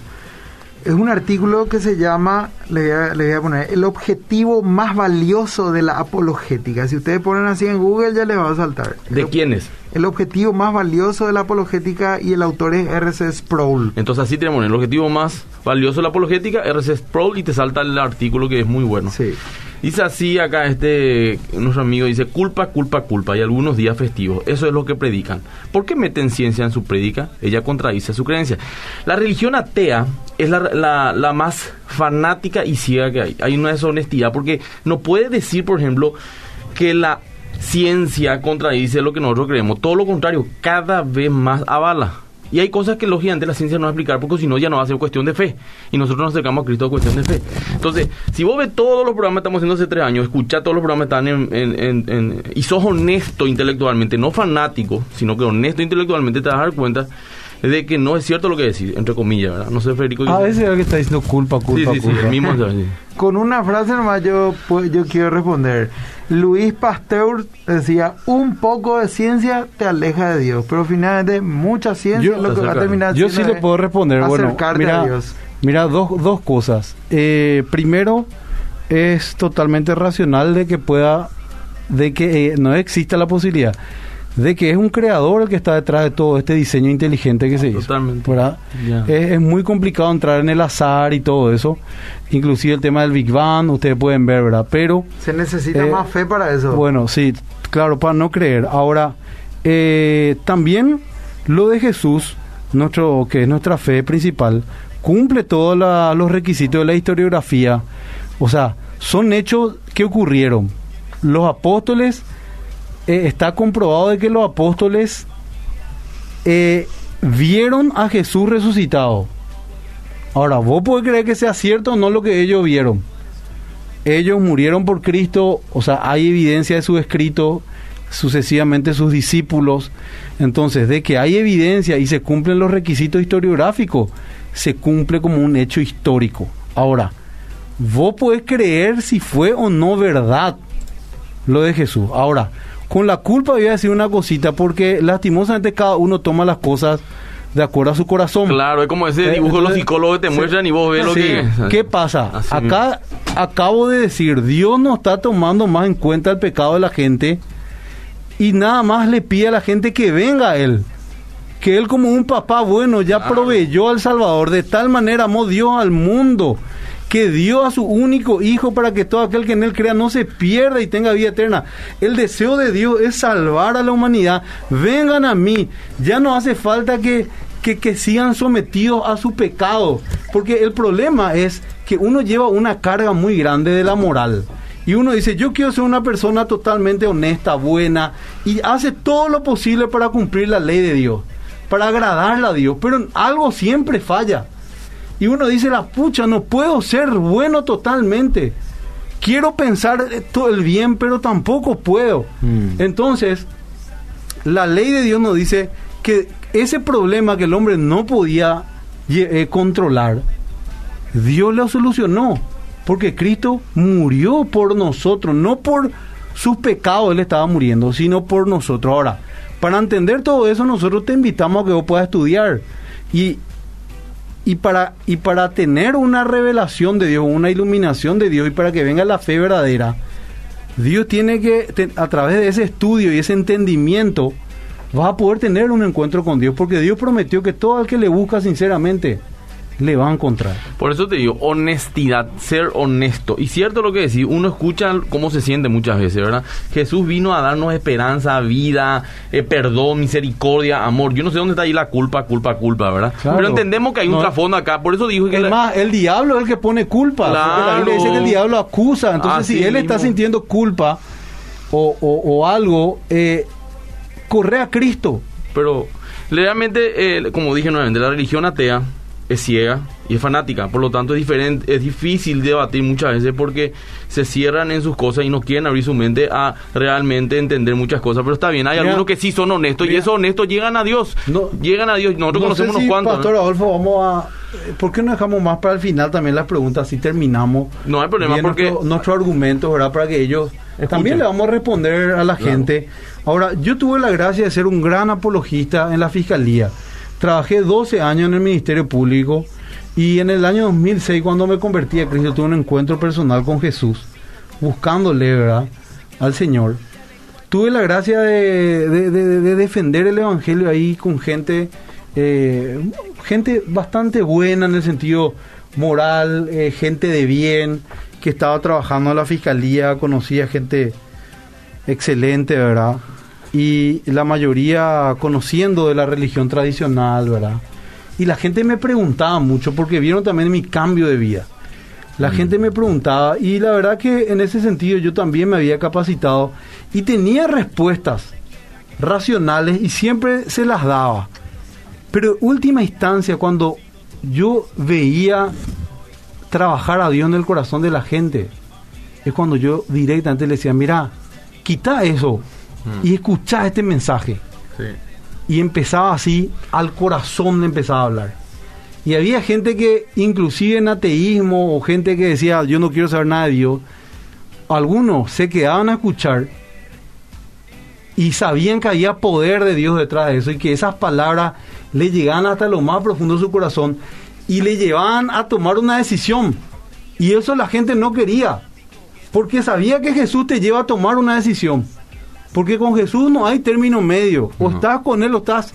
es un artículo que se llama, le voy, a, le voy, a, poner, el objetivo más valioso de la apologética. Si ustedes ponen así en Google ya les va a saltar. ¿De quién es? El objetivo más valioso de la apologética y el autor es R.C. Sproul. Entonces así tenemos el objetivo más valioso de la apologética, R.C. Sproul, y te salta el artículo que es muy bueno. Sí. Dice así acá este nuestro amigo dice culpa, culpa, culpa y algunos días festivos. Eso es lo que predican. ¿Por qué meten ciencia en su prédica? Ella contradice su creencia. La religión atea es la, la, la, más fanática y ciega que hay. Hay una deshonestidad porque no puede decir, por ejemplo, que la ciencia contradice lo que nosotros creemos. Todo lo contrario, cada vez más avala. Y hay cosas que lógicamente la ciencia no va a explicar porque si no ya no va a ser cuestión de fe. Y nosotros nos acercamos a Cristo a cuestión de fe. Entonces, si vos ves todos los programas que estamos haciendo hace tres años, escuchá todos los programas que están en, en, en, en, y sos honesto intelectualmente, no fanático, sino que honesto intelectualmente, te vas a dar cuenta de que no es cierto lo que decís, entre comillas, ¿verdad? No sé, Federico. A veces es el que está diciendo culpa, culpa, sí, sí, culpa. Sí, el mismo, sí. Con una frase nomás yo, pues, yo quiero responder. Luis Pasteur decía, un poco de ciencia te aleja de Dios, pero finalmente mucha ciencia yo, es lo que va a terminar Yo sí le puedo responder, bueno, mira, mira dos, dos cosas. Eh, primero, es totalmente racional de que pueda, de que eh, no exista la posibilidad de que es un creador el que está detrás de todo este diseño inteligente que se hizo. Totalmente. Yeah. Es, es, muy complicado entrar en el azar y todo eso. Inclusive el tema del Big Bang, ustedes pueden ver, ¿verdad? Pero... Se necesita eh, más fe para eso. Bueno, sí, claro, para no creer. Ahora, eh, también lo de Jesús, nuestro, que es nuestra fe principal, cumple todos los requisitos de la historiografía. O sea, son hechos que ocurrieron. Los apóstoles eh, está comprobado de que los apóstoles eh, vieron a Jesús resucitado. Ahora, vos podés creer que sea cierto o no lo que ellos vieron. Ellos murieron por Cristo, o sea, hay evidencia de su escrito, sucesivamente sus discípulos. Entonces, de que hay evidencia y se cumplen los requisitos historiográficos, se cumple como un hecho histórico. Ahora, vos podés creer si fue o no verdad lo de Jesús. Ahora, con la culpa voy a decir una cosita, porque lastimosamente cada uno toma las cosas de acuerdo a su corazón. Claro, es como ese dibujo eh, los psicólogos te sí, muestran y vos ves sí, lo que. ¿Qué pasa? Así Acá mismo. acabo de decir, Dios no está tomando más en cuenta el pecado de la gente y nada más le pide a la gente que venga a Él. Que Él como un papá bueno ya claro. proveyó al Salvador. De tal manera amó Dios al mundo que dio a su único hijo para que todo aquel que en él crea no se pierda y tenga vida eterna. El deseo de Dios es salvar a la humanidad. Vengan a mí. Ya no hace falta que, que, sigan sometidos a su pecado. Porque el problema es que uno lleva una carga muy grande de la moral. Y uno dice, yo quiero ser una persona totalmente honesta, buena, y hace todo lo posible para cumplir la ley de Dios, para agradarle a Dios, pero algo siempre falla. Y uno dice, la pucha, no puedo ser bueno totalmente. Quiero pensar todo el bien, pero tampoco puedo. Mm. Entonces, la ley de Dios nos dice que ese problema que el hombre no podía eh, controlar, Dios lo solucionó. Porque Cristo murió por nosotros, no por sus pecados Él estaba muriendo, sino por nosotros. Ahora, para entender todo eso, nosotros te invitamos a que vos puedas estudiar. Y y para, y para tener una revelación de Dios, una iluminación de Dios y para que venga la fe verdadera, Dios tiene que, a través de ese estudio y ese entendimiento, vas a poder tener un encuentro con Dios, porque Dios prometió que todo el que le busca sinceramente, le va a encontrar. Por eso te digo, honestidad, ser honesto. Y cierto lo que decís, uno escucha cómo se siente muchas veces, ¿verdad? Jesús vino a darnos esperanza, vida, eh, perdón, misericordia, amor. Yo no sé dónde está ahí la culpa, culpa, culpa, ¿verdad? Claro. Pero entendemos que hay un No. trasfondo acá. Por eso dijo que... Es la- más, el diablo es el que pone culpa. Claro. La Biblia dice que el diablo acusa. Entonces, Así si él está sintiendo culpa o, o- o algo, eh, corre a Cristo. Pero realmente, eh, como dije nuevamente, la religión atea es ciega y es fanática, por lo tanto es diferente, es difícil debatir muchas veces porque se cierran en sus cosas y no quieren abrir su mente a realmente entender muchas cosas, pero está bien, hay Mira, algunos que sí son honestos y mira. esos honestos llegan a Dios, No- llegan a Dios, nosotros No sé conocemos si, unos cuantos. Pastor ¿no? Adolfo, vamos a... eh, ¿Por qué no dejamos más para el final también las preguntas? Así terminamos. No hay problema porque Nuestro, nuestro argumento, ¿verdad? Para que ellos... Escuchen. También le vamos a responder a la Claro. gente. Ahora, yo tuve la gracia de ser un gran apologista en la Fiscalía. Trabajé 12 años en el Ministerio Público Y en el año 2006, cuando me convertí a Cristo, tuve un encuentro personal con Jesús, buscándole, ¿verdad? Al Señor. Tuve la gracia de, de- de- de defender el Evangelio ahí con gente, eh, gente bastante buena en el sentido moral, eh, gente de bien, que estaba trabajando en la fiscalía, conocía gente excelente, ¿verdad? Y la mayoría conociendo de la religión tradicional, ¿verdad? Y la gente me preguntaba mucho porque vieron también mi cambio de vida. La gente me preguntaba y la verdad que en ese sentido yo también me había capacitado y tenía respuestas racionales y siempre se las daba. Pero en última instancia, cuando yo veía trabajar a Dios en el corazón de la gente, es cuando yo directamente le decía, mira, quita eso y escucha este mensaje. Sí. Y empezaba así, al corazón le empezaba a hablar. Y había gente que, inclusive en ateísmo, o gente que decía, yo no quiero saber nada de Dios, algunos se quedaban a escuchar y sabían que había poder de Dios detrás de eso y que esas palabras le llegaban hasta lo más profundo de su corazón y le llevaban a tomar una decisión. Y eso la gente no quería, porque sabía que Jesús te lleva a tomar una decisión. Porque con Jesús no hay término medio. O No. estás con Él o estás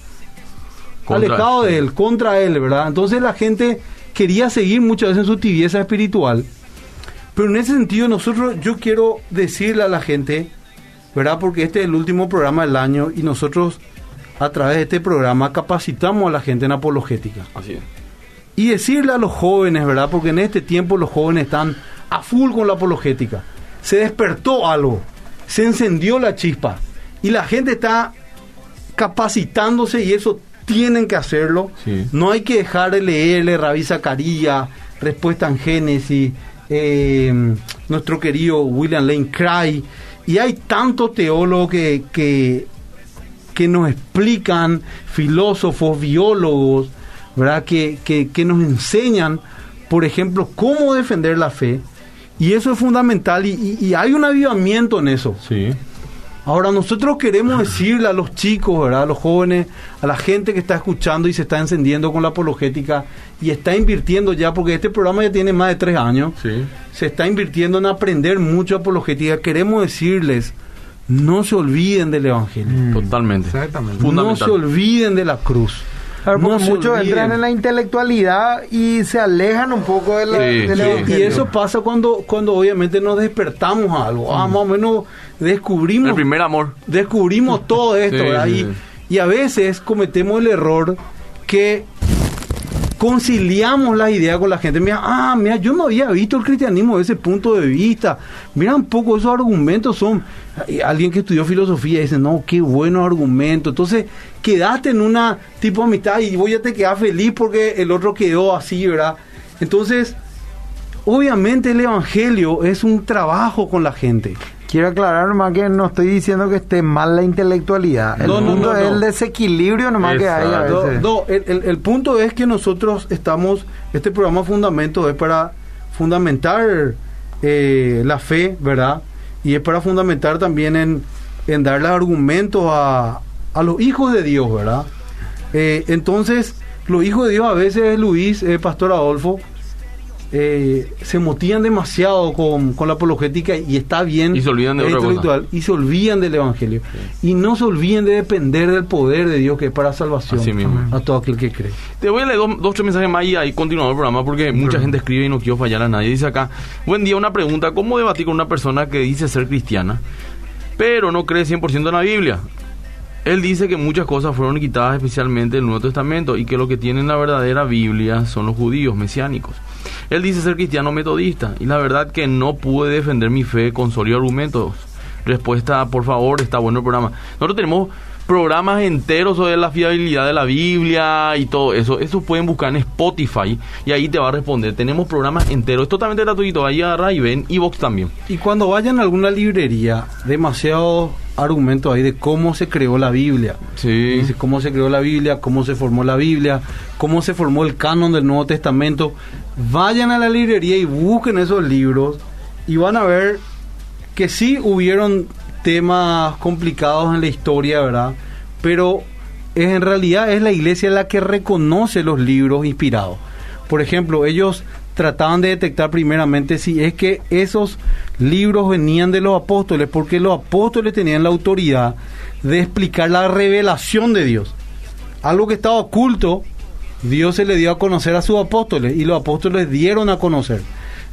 Contra alejado él, de. Él, contra Él, ¿verdad? Entonces la gente quería seguir muchas veces en su tibieza espiritual. Pero en ese sentido nosotros, yo quiero decirle a la gente, ¿verdad? Porque este es el último programa del año y nosotros a través de este programa capacitamos a la gente en apologética. Así es. Y decirle a los jóvenes, ¿verdad? Porque en este tiempo los jóvenes están a full con la apologética. Se despertó algo, se encendió la chispa y la gente está capacitándose y eso tienen que hacerlo. Sí. No hay que dejar de leerle Rabí Zacarías, Respuesta en Génesis, eh, nuestro querido William Lane Cry. Y hay tantos teólogos que, que, que nos explican, filósofos, biólogos, ¿verdad? Que, que, que nos enseñan, por ejemplo, cómo defender la fe. Y eso es fundamental y, y- y hay un avivamiento en eso. Sí. Ahora nosotros queremos decirle a los chicos, ¿verdad? a los jóvenes, a la gente que está escuchando y se está encendiendo con la apologética y está invirtiendo ya, porque este programa ya tiene más de tres años, Sí. se está invirtiendo en aprender mucho apologética. Queremos decirles, no se olviden del Evangelio, Totalmente. Exactamente. no se olviden de la cruz. Claro, No muchos olviden. entran en la intelectualidad y se alejan un poco de la, Sí. Y eso pasa cuando, cuando obviamente nos despertamos a algo. Ah, más o menos descubrimos El primer amor. descubrimos todo esto, Sí, ¿verdad? sí, Y, y a veces cometemos el error que conciliamos la idea con la gente. Mira, ah, mira, yo no había visto el cristianismo desde ese punto de vista. Mira un poco esos argumentos son. y Alguien que estudió filosofía dice, no, qué buenos argumentos. Entonces, quedaste en una tipo de amistad y voy a te quedar feliz porque el otro quedó así, ¿verdad? Entonces, obviamente el evangelio es un trabajo con la gente. Quiero aclarar nomás que no estoy diciendo que esté mal la intelectualidad. El No, punto no, es el desequilibrio nomás que hay a Exacto. veces. No, el, el- el punto es que nosotros estamos, este programa Fundamento es para fundamentar eh, la fe, ¿verdad? Y es para fundamentar también en, en darle argumentos a, a los hijos de Dios, ¿verdad? Eh, entonces, los hijos de Dios a veces, Luis, eh, Pastor Adolfo, eh, se motivan demasiado con, con la apologética y está bien Y se olvidan de es otra cosa. intelectual, y se olvidan del evangelio y no se olviden de depender del poder de Dios que es para salvación Así mismo. a todo aquel que cree Te voy a leer dos, dos tres mensajes más y ahí continuamos el programa porque mucha gente escribe y no quiero fallar a nadie. Dice acá, buen día, una pregunta, ¿cómo debatir con una persona que dice ser cristiana, pero no cree 100% en la Biblia? Él dice que muchas cosas fueron quitadas especialmente del Nuevo Testamento y que lo que tienen la verdadera Biblia son los judíos mesiánicos. Él dice ser cristiano metodista y la verdad que no pude defender mi fe con sólidos argumentos. Respuesta, por favor, está bueno el programa. Nosotros tenemos programas enteros sobre la fiabilidad de la Biblia y todo eso. Eso pueden buscar en Spotify y ahí te va a responder. Tenemos programas enteros, es totalmente gratuito. Ahí agarra y ven, y Vox también. y cuando vayan a alguna librería demasiados argumentos ahí de cómo se creó la Biblia Sí. Dice cómo se creó la Biblia, cómo se formó la Biblia, cómo se formó el canon del Nuevo Testamento. Vayan a la librería y busquen esos libros y van a ver que sí hubieron temas complicados en la historia, ¿verdad? Pero es, en realidad es la iglesia la que reconoce los libros inspirados. Por ejemplo, ellos trataban de detectar primeramente si es que esos libros venían de los apóstoles, porque los apóstoles tenían la autoridad de explicar la revelación de Dios. Algo que estaba oculto, Dios se le dio a conocer a sus apóstoles y los apóstoles dieron a conocer.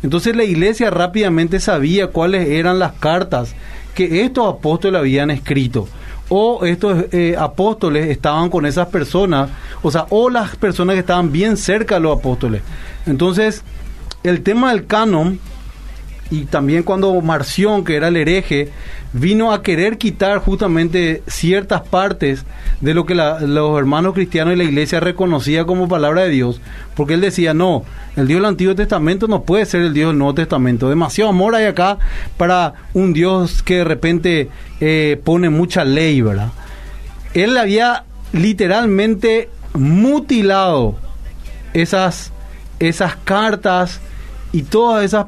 Entonces la iglesia rápidamente sabía cuáles eran las cartas que estos apóstoles habían escrito. O estos eh, apóstoles estaban con esas personas, o sea, o las personas que estaban bien cerca de los apóstoles. Entonces, el tema del canon y también cuando Marción, que era el hereje, vino a querer quitar justamente ciertas partes de lo que los hermanos cristianos y la iglesia reconocía como palabra de Dios, porque él decía, no, el Dios del Antiguo Testamento no puede ser el Dios del Nuevo Testamento, demasiado amor hay acá para un Dios que de repente eh, pone mucha ley, ¿verdad? Él había literalmente mutilado esas, esas cartas, y todos esas,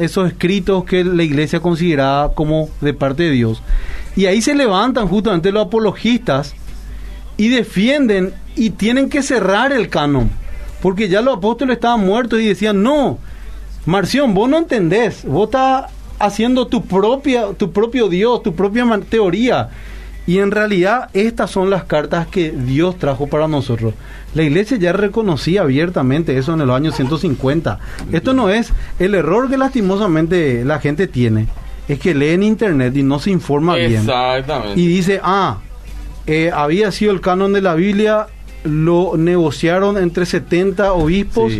esos escritos que la iglesia consideraba como de parte de Dios. Y ahí se levantan justamente los apologistas y defienden y tienen que cerrar el canon, porque ya los apóstoles estaban muertos y decían, no, Marción, vos no entendés, vos estás haciendo tu, propia, tu propio Dios, tu propia teoría. Y en realidad estas son las cartas que Dios trajo para nosotros. La iglesia ya reconocía abiertamente eso en los años 150. Esto no es el error que lastimosamente la gente tiene. Es que lee en internet y no se informa bien. Exactamente. Y dice, ah, eh, había sido el canon de la Biblia, lo negociaron entre 70 obispos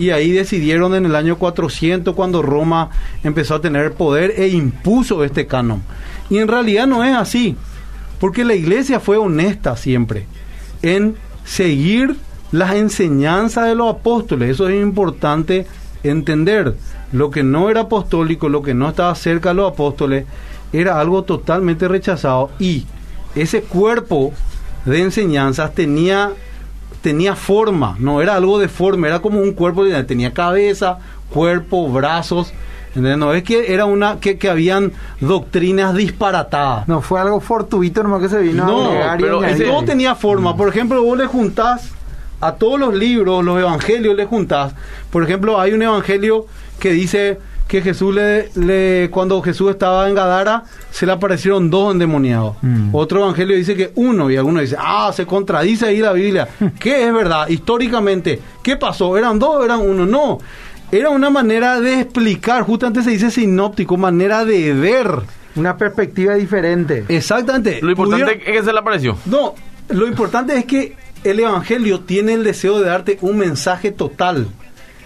y ahí decidieron en el año 400 cuando Roma empezó a tener poder e impuso este canon. Y en realidad no es así. Porque la iglesia fue honesta siempre en seguir las enseñanzas de los apóstoles. Eso es importante entender. Lo que no era apostólico, lo que no estaba cerca de los apóstoles, era algo totalmente rechazado. Y ese cuerpo de enseñanzas tenía, tenía forma, no era algo de forma, era como un cuerpo, tenía cabeza, cuerpo, brazos, no es que era una que, que habían doctrinas disparatadas. No, fue algo fortuito nomás que se vino no, a pero todo tenía forma. Por ejemplo, vos le juntás a todos los libros, los evangelios le juntás. Por ejemplo, hay un evangelio que dice que Jesús le, le cuando Jesús estaba en Gadara se le aparecieron dos endemoniados. Mm. Otro evangelio dice que uno y alguno dice, "Ah, se contradice ahí la Biblia." ¿Qué es verdad históricamente? ¿Qué pasó? ¿Eran dos, eran uno? No era una manera de explicar, justamente se dice sinóptico, manera de ver. Una perspectiva diferente. Exactamente. Lo importante es que se le apareció. No, lo importante es que el Evangelio tiene el deseo de darte un mensaje total.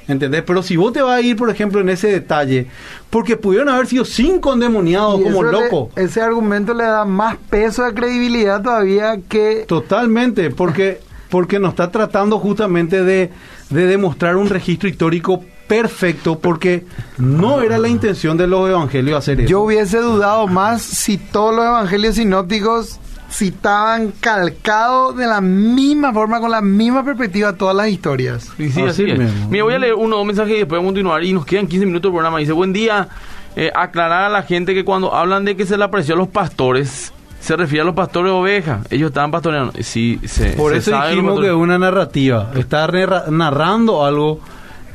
¿Entendés? Pero si vos te vas a ir, por ejemplo, en ese detalle, porque pudieron haber sido cinco endemoniados como locos. Ese argumento le da más peso de credibilidad todavía que... Totalmente, porque, porque nos está tratando justamente de, de demostrar un registro histórico perfecto porque no era la intención de los evangelios hacer eso. Yo hubiese dudado más si todos los evangelios sinópticos citaban calcado de la misma forma, con la misma perspectiva todas las historias. Sí, sí, así, Mira, voy a leer uno dos mensajes y después vamos a continuar y nos quedan 15 minutos de programa. Dice, buen día, eh, aclarar a la gente que cuando hablan de que se le apreció a los pastores, se refiere a los pastores de ovejas. Ellos estaban pastoreando. Sí, se, Por eso dijimos que es una narrativa. Está narrando algo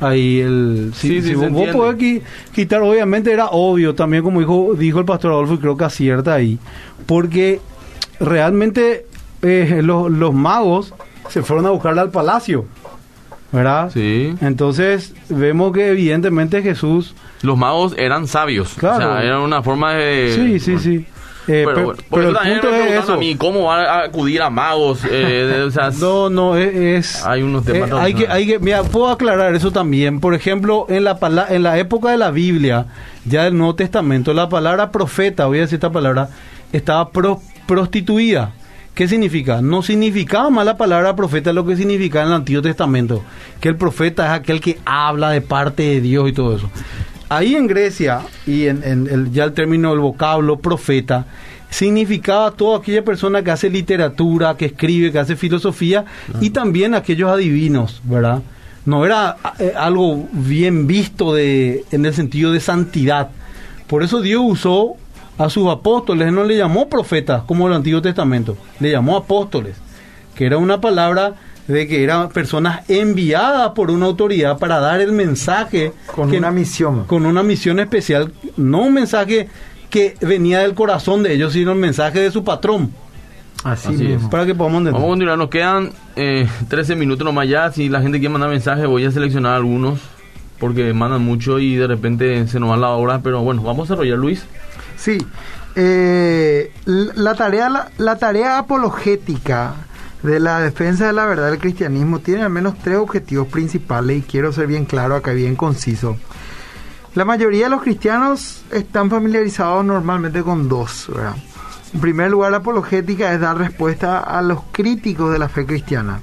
ahí el si, sí, vos, podés quitar obviamente era obvio también como dijo dijo el pastor Adolfo y creo que acierta ahí porque realmente eh, los, los magos se fueron a buscarle al palacio ¿verdad? Sí. Entonces vemos que evidentemente Jesús los magos eran sabios claro. o sea eran una forma de sí sí sí eh, pero, el punto es eso. A mí, ¿Cómo va a acudir a magos? Eh, no, no, es... Hay unos temas... Eh, hay, que, hay que, mira, puedo aclarar eso también. Por ejemplo, en la, en la época de la Biblia, ya del Nuevo Testamento, la palabra profeta, voy a decir esta palabra, estaba prostituida. ¿Qué significa? No significaba más la palabra profeta lo que significaba en el Antiguo Testamento, que el profeta es aquel que habla de parte de Dios y todo eso. Ahí en Grecia, y en, el, ya el término del vocablo profeta, significaba toda aquella persona que hace literatura, que escribe, que hace filosofía, y ah. también aquellos adivinos, ¿verdad? No era eh, algo bien visto de, en el sentido de santidad. Por eso Dios usó a sus apóstoles, no le llamó profetas como el Antiguo Testamento, le llamó apóstoles, que era una palabra de que eran personas enviadas por una autoridad para dar el mensaje. Con que- una misión. Con una misión especial, no un mensaje que venía del corazón de ellos, sino el mensaje de su patrón. Así, Así mismo. Para que podamos entender. Vamos a continuar, nos quedan eh, 13 minutos nomás ya. Si la gente quiere mandar mensajes, voy a seleccionar algunos. Porque mandan mucho y de repente se nos va la hora. Pero bueno, vamos a desarrollar, Luis. Sí. Eh, la, tarea, la, la tarea apologética de la defensa de la verdad del cristianismo tiene al menos tres objetivos principales y quiero ser bien claro acá, bien conciso. La mayoría de los cristianos están familiarizados normalmente con dos. ¿verdad? En primer lugar, la apologética es dar respuesta a los críticos de la fe cristiana,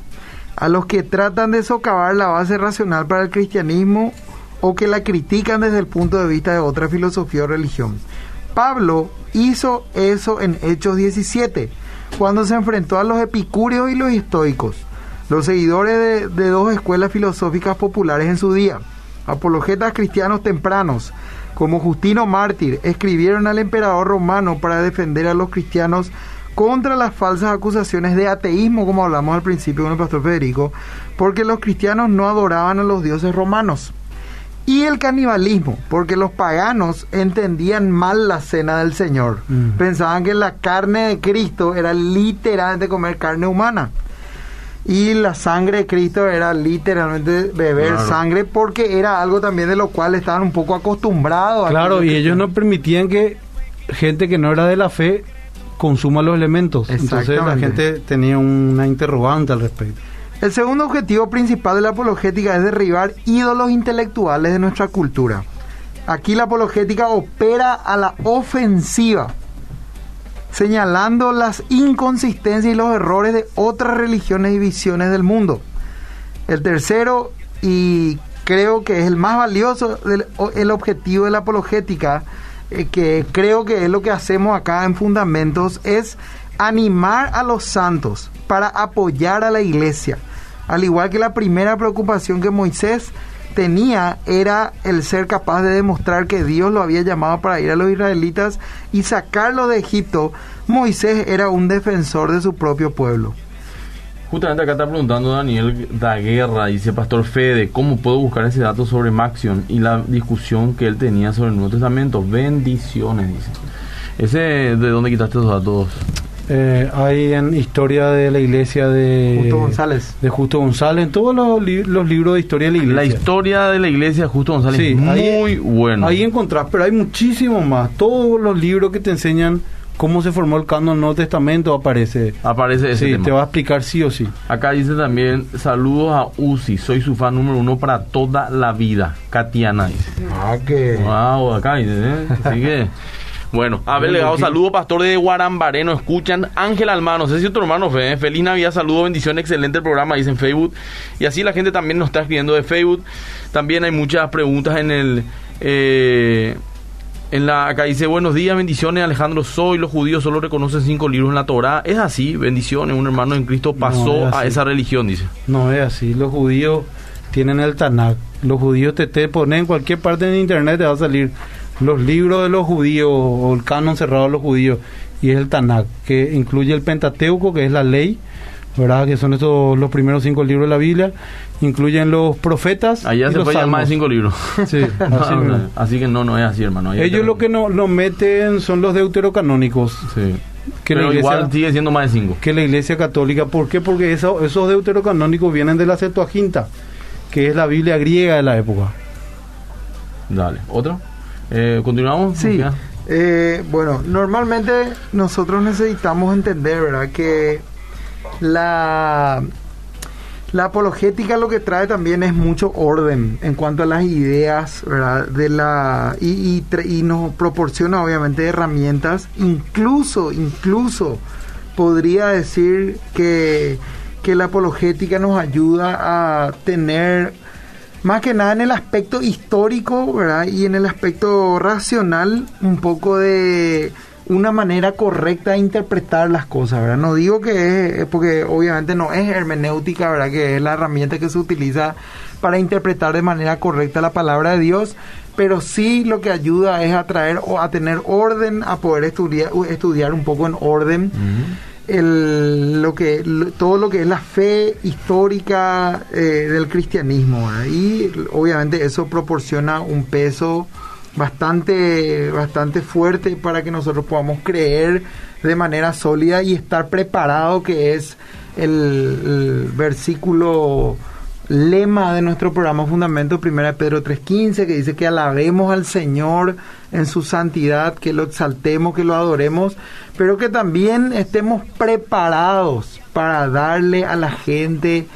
a los que tratan de socavar la base racional para el cristianismo o que la critican desde el punto de vista de otra filosofía o religión. Pablo hizo eso en Hechos 17, cuando se enfrentó a los epicúreos y los estoicos, los seguidores de, de dos escuelas filosóficas populares en su día. Apologetas cristianos tempranos, como Justino Mártir, escribieron al emperador romano para defender a los cristianos contra las falsas acusaciones de ateísmo, como hablamos al principio con el pastor Federico, porque los cristianos no adoraban a los dioses romanos. Y el canibalismo, porque los paganos entendían mal la cena del Señor. Mm. Pensaban que la carne de Cristo era literalmente comer carne humana. Y la sangre de Cristo era literalmente beber Claro. sangre porque era algo también de lo cual estaban un poco acostumbrados. Claro, y ellos no permitían que gente que no era de la fe consuma los elementos. Entonces la gente tenía una interrogante al respecto. El segundo objetivo principal de la apologética es derribar ídolos intelectuales de nuestra cultura. Aquí la apologética opera a la ofensiva, señalando las inconsistencias y los errores de otras religiones y visiones del mundo. El tercero, y creo que es el más valioso, el objetivo de la apologética, eh, que creo que es lo que hacemos acá en Fundamentos, es animar a los santos para apoyar a la iglesia. Al igual que la primera preocupación que Moisés tenía era el ser capaz de demostrar que Dios lo había llamado para ir a los israelitas y sacarlos de Egipto, Moisés era un defensor de su propio pueblo. Justamente acá está preguntando Daniel Daguerra, dice Pastor Fede, ¿cómo puedo buscar ese dato sobre Maxion y la discusión que él tenía sobre el Nuevo Testamento? Bendiciones, dice. Ese, ¿de dónde quitaste esos datos? Eh, hay en historia de la iglesia de Justo González. de Justo González, en todos los, li- los libros de historia de la iglesia. La historia de la iglesia de Justo González Sí, es muy ahí- bueno. Ahí encontrás, pero hay muchísimos más. Todos los libros que te enseñan cómo se formó el canon del Nuevo Testamento aparece. Aparece ese Sí, tema. te va a explicar sí o sí. Acá dice también, saludos a Uzi, soy su fan número uno para toda la vida. Katiana dice. Ah, que... Wow, acá dice, ¿eh? Así que... Bueno, a ver, legado, saludo, pastor de Guarambaré, nos escuchan. Ángel Alma, no sé si tu hermano fue, ¿eh? Feliz Navidad, saludo, bendición, excelente el programa, dice en Facebook. Y así la gente también nos está escribiendo de Facebook. También hay muchas preguntas en el... eh, en la, acá dice, buenos días, bendiciones, Alejandro, soy, los judíos solo reconocen cinco libros en la Torah. Es así, bendiciones, un hermano en Cristo pasó No, es a esa religión, dice. No es así. Los judíos tienen el Tanakh. Los judíos te, te ponen en cualquier parte de internet, te va a salir los libros de los judíos o el canon cerrado de los judíos. Y es el Tanakh, que incluye el Pentateuco, que es la ley, ¿verdad? Que son esos los primeros cinco libros de la Biblia. Incluyen los profetas. Allá y se los puede más de cinco libros. Sí, así no, mismo. así que no, no es así, hermano. Ellos lo que no, lo meten son los deuterocanónicos. Sí. Que la Pero iglesia- igual sigue siendo más de cinco. que la iglesia católica. ¿Por qué? Porque eso- esos deuterocanónicos vienen de la Septuaginta, que es la Biblia griega de la época. Dale. ¿Otro? Eh, ¿Continuamos? Sí, eh, bueno, normalmente nosotros necesitamos entender, ¿verdad? Que la, la apologética lo que trae también es mucho orden en cuanto a las ideas, ¿verdad? De la, y, y, y nos proporciona obviamente herramientas, incluso, incluso podría decir que, que la apologética nos ayuda a tener más que nada en el aspecto histórico, ¿verdad? Y en el aspecto racional, un poco de una manera correcta de interpretar las cosas, ¿verdad? No digo que es, porque obviamente no es hermenéutica, ¿verdad? Que es la herramienta que se utiliza para interpretar de manera correcta la palabra de Dios, pero sí lo que ayuda es a traer o a tener orden, a poder estudiar, estudiar un poco en orden. El, lo que todo lo que es la fe histórica eh, del cristianismo y obviamente eso proporciona un peso bastante bastante fuerte para que nosotros podamos creer de manera sólida y estar preparado que es el, el versículo lema de nuestro programa Fundamento, primera de Pedro 3.15, que dice que alabemos al Señor en su santidad, que lo exaltemos, que lo adoremos, pero que también estemos preparados para darle a la gente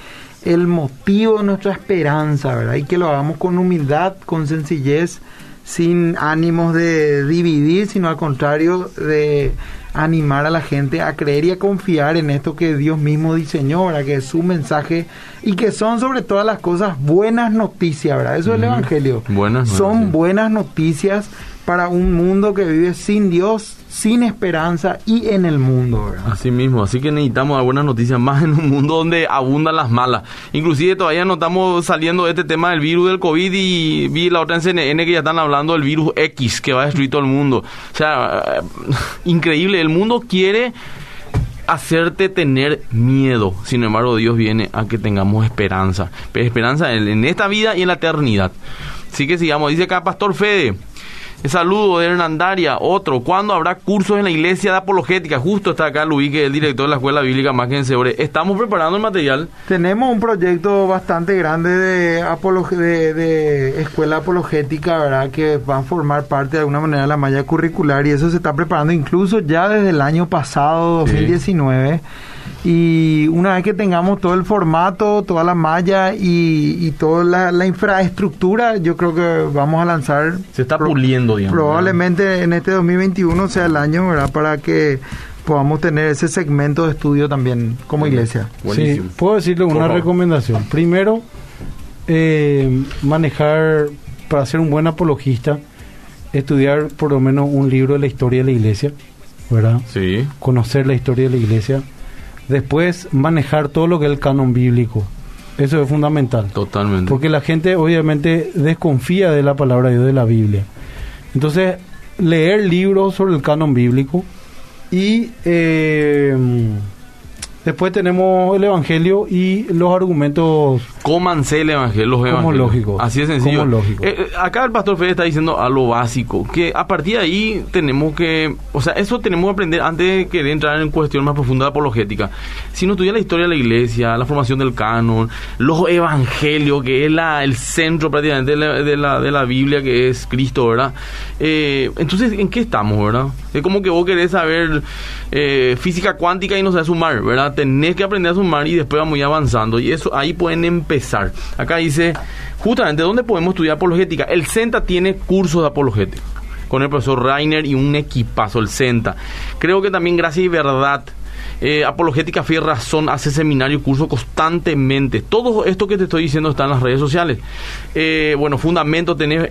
el motivo de nuestra esperanza, ¿verdad? Y que lo hagamos con humildad, con sencillez, sin ánimos de dividir, sino al contrario de animar a la gente a creer y a confiar en esto que Dios mismo diseñó, ¿verdad? que es su mensaje y que son sobre todas las cosas buenas noticias, ¿verdad? Eso es el Evangelio. Buenas son buenas noticias para un mundo que vive sin Dios, sin esperanza y en el mundo. ¿verdad? Así mismo, así que necesitamos algunas noticias más en un mundo donde abundan las malas. Inclusive todavía no estamos saliendo de este tema del virus del COVID y vi la otra en CNN que ya están hablando del virus X que va a destruir todo el mundo. O sea, eh, increíble, el mundo quiere hacerte tener miedo. Sin embargo, Dios viene a que tengamos esperanza. Esperanza en esta vida y en la eternidad. Así que sigamos. Dice acá Pastor Fede. Saludo de Hernandaria. Otro, ¿cuándo habrá cursos en la iglesia de apologética? Justo está acá Luis, que es el director de la Escuela Bíblica Más que en Estamos preparando el material. Tenemos un proyecto bastante grande de, de, de, escuela apologética, ¿verdad? Que va a formar parte de alguna manera de la malla curricular y eso se está preparando incluso ya desde el año pasado, 2019. Y una vez que tengamos todo el formato, toda la malla y, toda la, infraestructura, yo creo que vamos a lanzar. Se está puliendo, digamos. Probablemente en este 2021 sea el año, ¿verdad? Para que podamos tener ese segmento de estudio también como iglesia. Sí, puedo decirle una recomendación. Primero, eh, manejar, para ser un buen apologista, estudiar por lo menos un libro de la historia de la iglesia, ¿verdad? Sí. Conocer la historia de la iglesia Después, manejar todo lo que es el canon bíblico. Eso es fundamental. Totalmente. Porque la gente obviamente desconfía de la palabra de Dios de la Biblia. Entonces, leer libros sobre el canon bíblico y eh, Después tenemos el Evangelio y los argumentos. Cómanse el Evangelio, los Como lógico. Así de sencillo. lógico. Eh, eh, acá el pastor Fede está diciendo a lo básico, que a partir de ahí tenemos que. O sea, eso tenemos que aprender antes de querer entrar en cuestión más profunda de apologética. Si no estudia la historia de la iglesia, la formación del canon, los evangelios, que es la, el centro prácticamente de la, de la, Biblia, que es Cristo, ¿verdad? Eh, entonces, ¿en qué estamos, verdad? Es como que vos querés saber física cuántica y no sabes sumar, ¿verdad? tenés que aprender a sumar y después vamos ir avanzando. Y eso ahí pueden empezar. Acá dice, justamente, ¿dónde podemos estudiar apologética? El CENTA tiene cursos de apologética con el profesor Rainer y un equipazo, el CENTA. Creo que también Gracia y Verdad eh, Apologética Fe y Razón hace seminario y curso constantemente. Todo esto que te estoy diciendo está en las redes sociales. Eh, bueno, Fundamento tenés,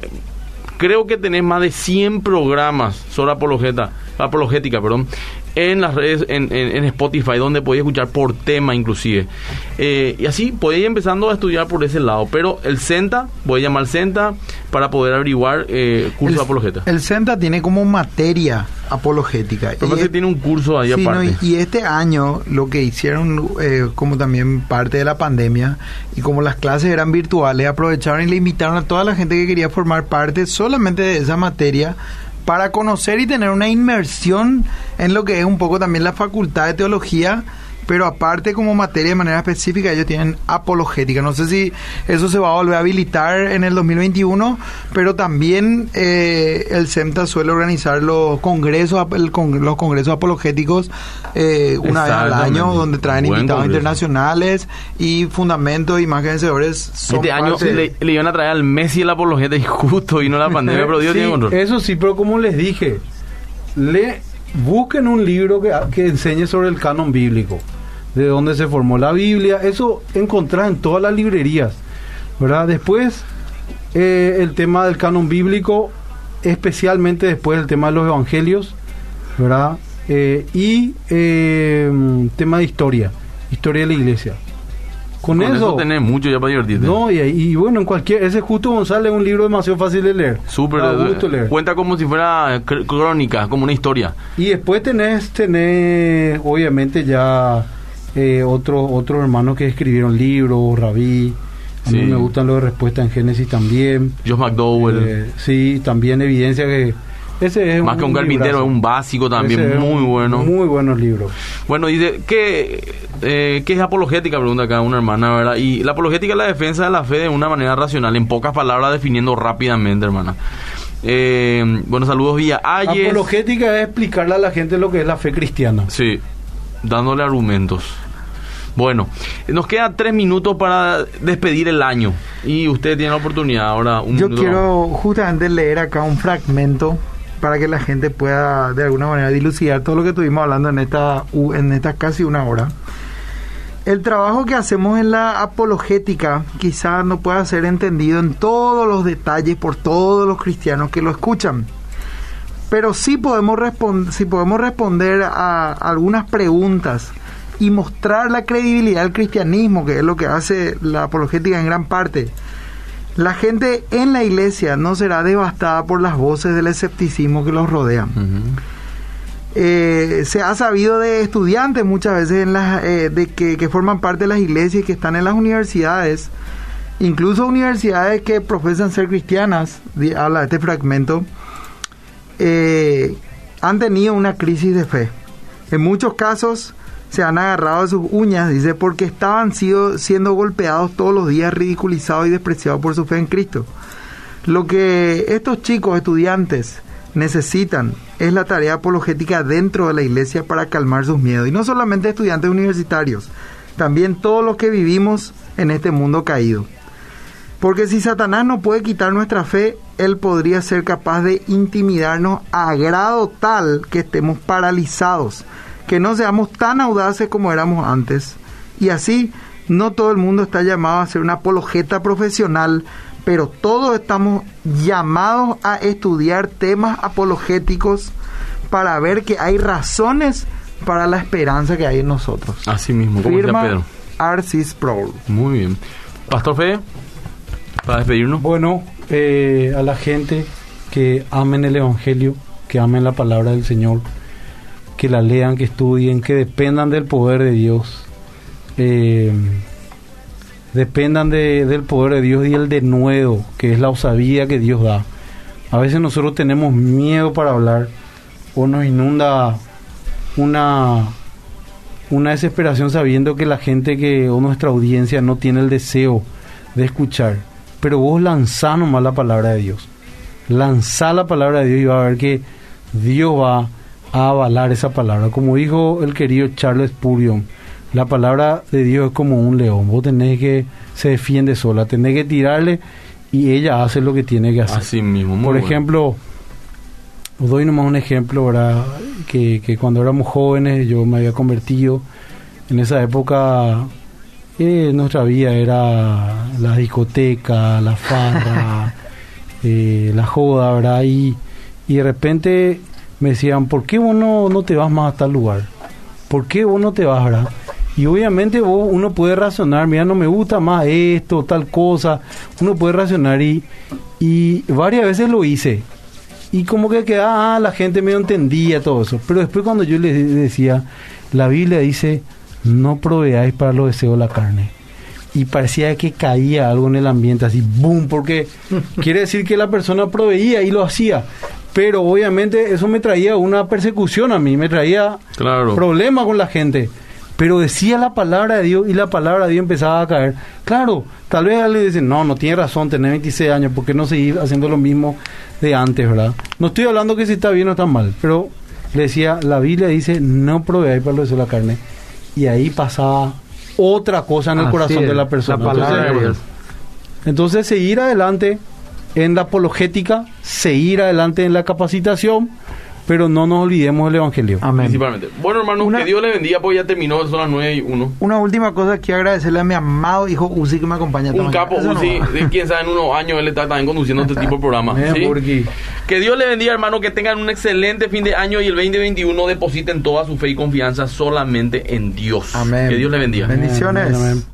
creo que tenés más de 100 programas sobre apologeta, apologética, perdón, en las redes, en, en, Spotify, donde podéis escuchar por tema inclusive. Eh, y así podéis empezando a estudiar por ese lado. Pero el CENTA, voy a llamar CENTA para poder averiguar eh, curso de apologeta. El CENTA tiene como materia apologética. Pero y tiene un curso ahí aparte. y, este año lo que hicieron, eh, como también parte de la pandemia, y como las clases eran virtuales, aprovecharon y le invitaron a toda la gente que quería formar parte solamente de esa materia para conocer y tener una inmersión en lo que es un poco también la facultad de teología pero aparte como materia de manera específica ellos tienen apologética. No sé si eso se va a volver a habilitar en el 2021, pero también eh, el CEMTA suele organizar los congresos, los congresos apologéticos eh, una vez al año, donde traen invitados internacionales y fundamentos y más vencedores. Este año le, iban a traer al Messi la apologética y justo vino la pandemia, pero Dios tiene control. Eso sí, pero como les dije, le busquen un libro que, que enseñe sobre el canon bíblico de dónde se formó la Biblia, eso encontrás en todas las librerías, ¿verdad? Después, eh, el tema del canon bíblico, especialmente después el tema de los evangelios, ¿verdad? Eh, y eh, tema de historia, historia de la iglesia. Con, Con eso, eso, tenés mucho ya para divertirte. no, y, y bueno, en cualquier, ese Justo González es un libro demasiado fácil de leer. Súper. Gusto leer. Cuenta como si fuera cr- crónica, como una historia. Y después tenés, tenés obviamente ya eh, otros otros hermanos que escribieron libros, Rabí. A mí Sí. me gustan los de Respuesta en Génesis también. Josh McDowell. Eh, sí, también evidencia que ese es Más que un carpintero, es un básico también, Ese muy bueno. Muy buenos libros. Bueno, dice, ¿qué, eh, ¿qué es apologética? Pregunta acá una hermana, ¿verdad? Y la apologética es la defensa de la fe de una manera racional, en pocas palabras definiendo rápidamente, hermana. Eh, bueno, saludos vía Ayes. Apologética es explicarle a la gente lo que es la fe cristiana. Sí, dándole argumentos. Bueno, nos quedan tres minutos para despedir el año. Y usted tiene la oportunidad ahora. Un Yo minuto quiero justamente leer acá un fragmento para que la gente pueda de alguna manera dilucidar todo lo que estuvimos hablando en esta, u- en esta casi una hora. El trabajo que hacemos en la apologética quizá no pueda ser entendido en todos los detalles por todos los cristianos que lo escuchan. Pero sí podemos, sí podemos responder a algunas preguntas y mostrar la credibilidad del cristianismo, que es lo que hace la apologética en gran parte. La gente en la iglesia no será devastada por las voces del escepticismo que los rodean. Eh, se ha sabido de estudiantes muchas veces en las, eh, de que, que forman parte de las iglesias y que están en las universidades, incluso universidades que profesan ser cristianas, habla este fragmento, eh, han tenido una crisis de fe. En muchos casos se han agarrado de sus uñas, dice, porque estaban sido, siendo golpeados todos los días, ridiculizados y despreciados por su fe en Cristo. Lo que estos chicos estudiantes necesitan es la tarea apologética dentro de la iglesia para calmar sus miedos. Y no solamente estudiantes universitarios, también todos los que vivimos en este mundo caído. Porque si Satanás no puede quitar nuestra fe, él podría ser capaz de intimidarnos a grado tal que estemos paralizados, que no seamos tan audaces como éramos antes. Y así, no todo el mundo está llamado a ser una apologeta profesional, pero todos estamos llamados a estudiar temas apologéticos para ver que hay razones para la esperanza que hay en nosotros. Así mismo, como Firma Pedro. Arcis Sproul. Muy bien. Pastor Fede, para despedirnos. Bueno, eh, a la gente que amen el Evangelio, que amen la palabra del Señor, que la lean, que estudien, que dependan del poder de Dios, eh, dependan de- del poder de Dios y el denuedo, que es la osadía que Dios da. A veces nosotros tenemos miedo para hablar o nos inunda una una desesperación sabiendo que la gente que o nuestra audiencia no tiene el deseo de escuchar. Pero vos lanzá nomás la palabra de Dios. Lanzá la palabra de Dios y va a ver que Dios va a avalar esa palabra. Como dijo el querido Charles Spurgeon, la palabra de Dios es como un león. Vos tenés que se defiende sola, tenés que tirarle y ella hace lo que tiene que hacer. Así mismo, muy Por bueno. ejemplo, os doy nomás un ejemplo, ¿verdad? Que, que cuando éramos jóvenes yo me había convertido. En esa época eh, nuestra vida era la discoteca, la farra, eh, la joda, ¿verdad? Y, y de repente me decían, ¿por qué vos no, no te vas más a tal lugar? ¿Por qué vos no te vas, verdad? Y obviamente vos, uno puede razonar, mira, no me gusta más esto, tal cosa. Uno puede razonar y, y varias veces lo hice. Y como que quedaba, ah, la gente medio entendía todo eso. Pero después cuando yo les decía, la Biblia dice, no proveáis para los deseos de la carne. Y parecía que caía algo en el ambiente, así, boom, porque quiere decir que la persona proveía y lo hacía. Pero obviamente eso me traía una persecución a mí, me traía Claro. problema con la gente. Pero decía la palabra de Dios y la palabra de Dios empezaba a caer. Claro, tal vez alguien dice, no, no tiene razón, tener 26 años, ¿por qué no seguir haciendo lo mismo de antes, verdad? No estoy hablando que si está bien o está mal, pero le decía, la Biblia dice, no proveáis para lo de la carne. Y ahí pasaba otra cosa en el Así corazón es, de la persona. la palabra Entonces, de Dios. entonces, seguir adelante en la apologética, seguir adelante en la capacitación, pero no nos olvidemos del Evangelio. Amén. Principalmente. Bueno, hermanos, Una- que Dios le bendiga, pues ya terminó, son las 9 y 1. Una última cosa, quiero agradecerle a mi amado hijo Uzi que me acompaña. Un capo, no Uzi, de quién sabe, en unos años él está también conduciendo este tipo de programa. Bien, ¿sí? Que Dios le bendiga, hermano, que tengan un excelente fin de año y el 2021 depositen toda su fe y confianza solamente en Dios. Amén. Que Dios le bendiga. Bendiciones. Amén, amén.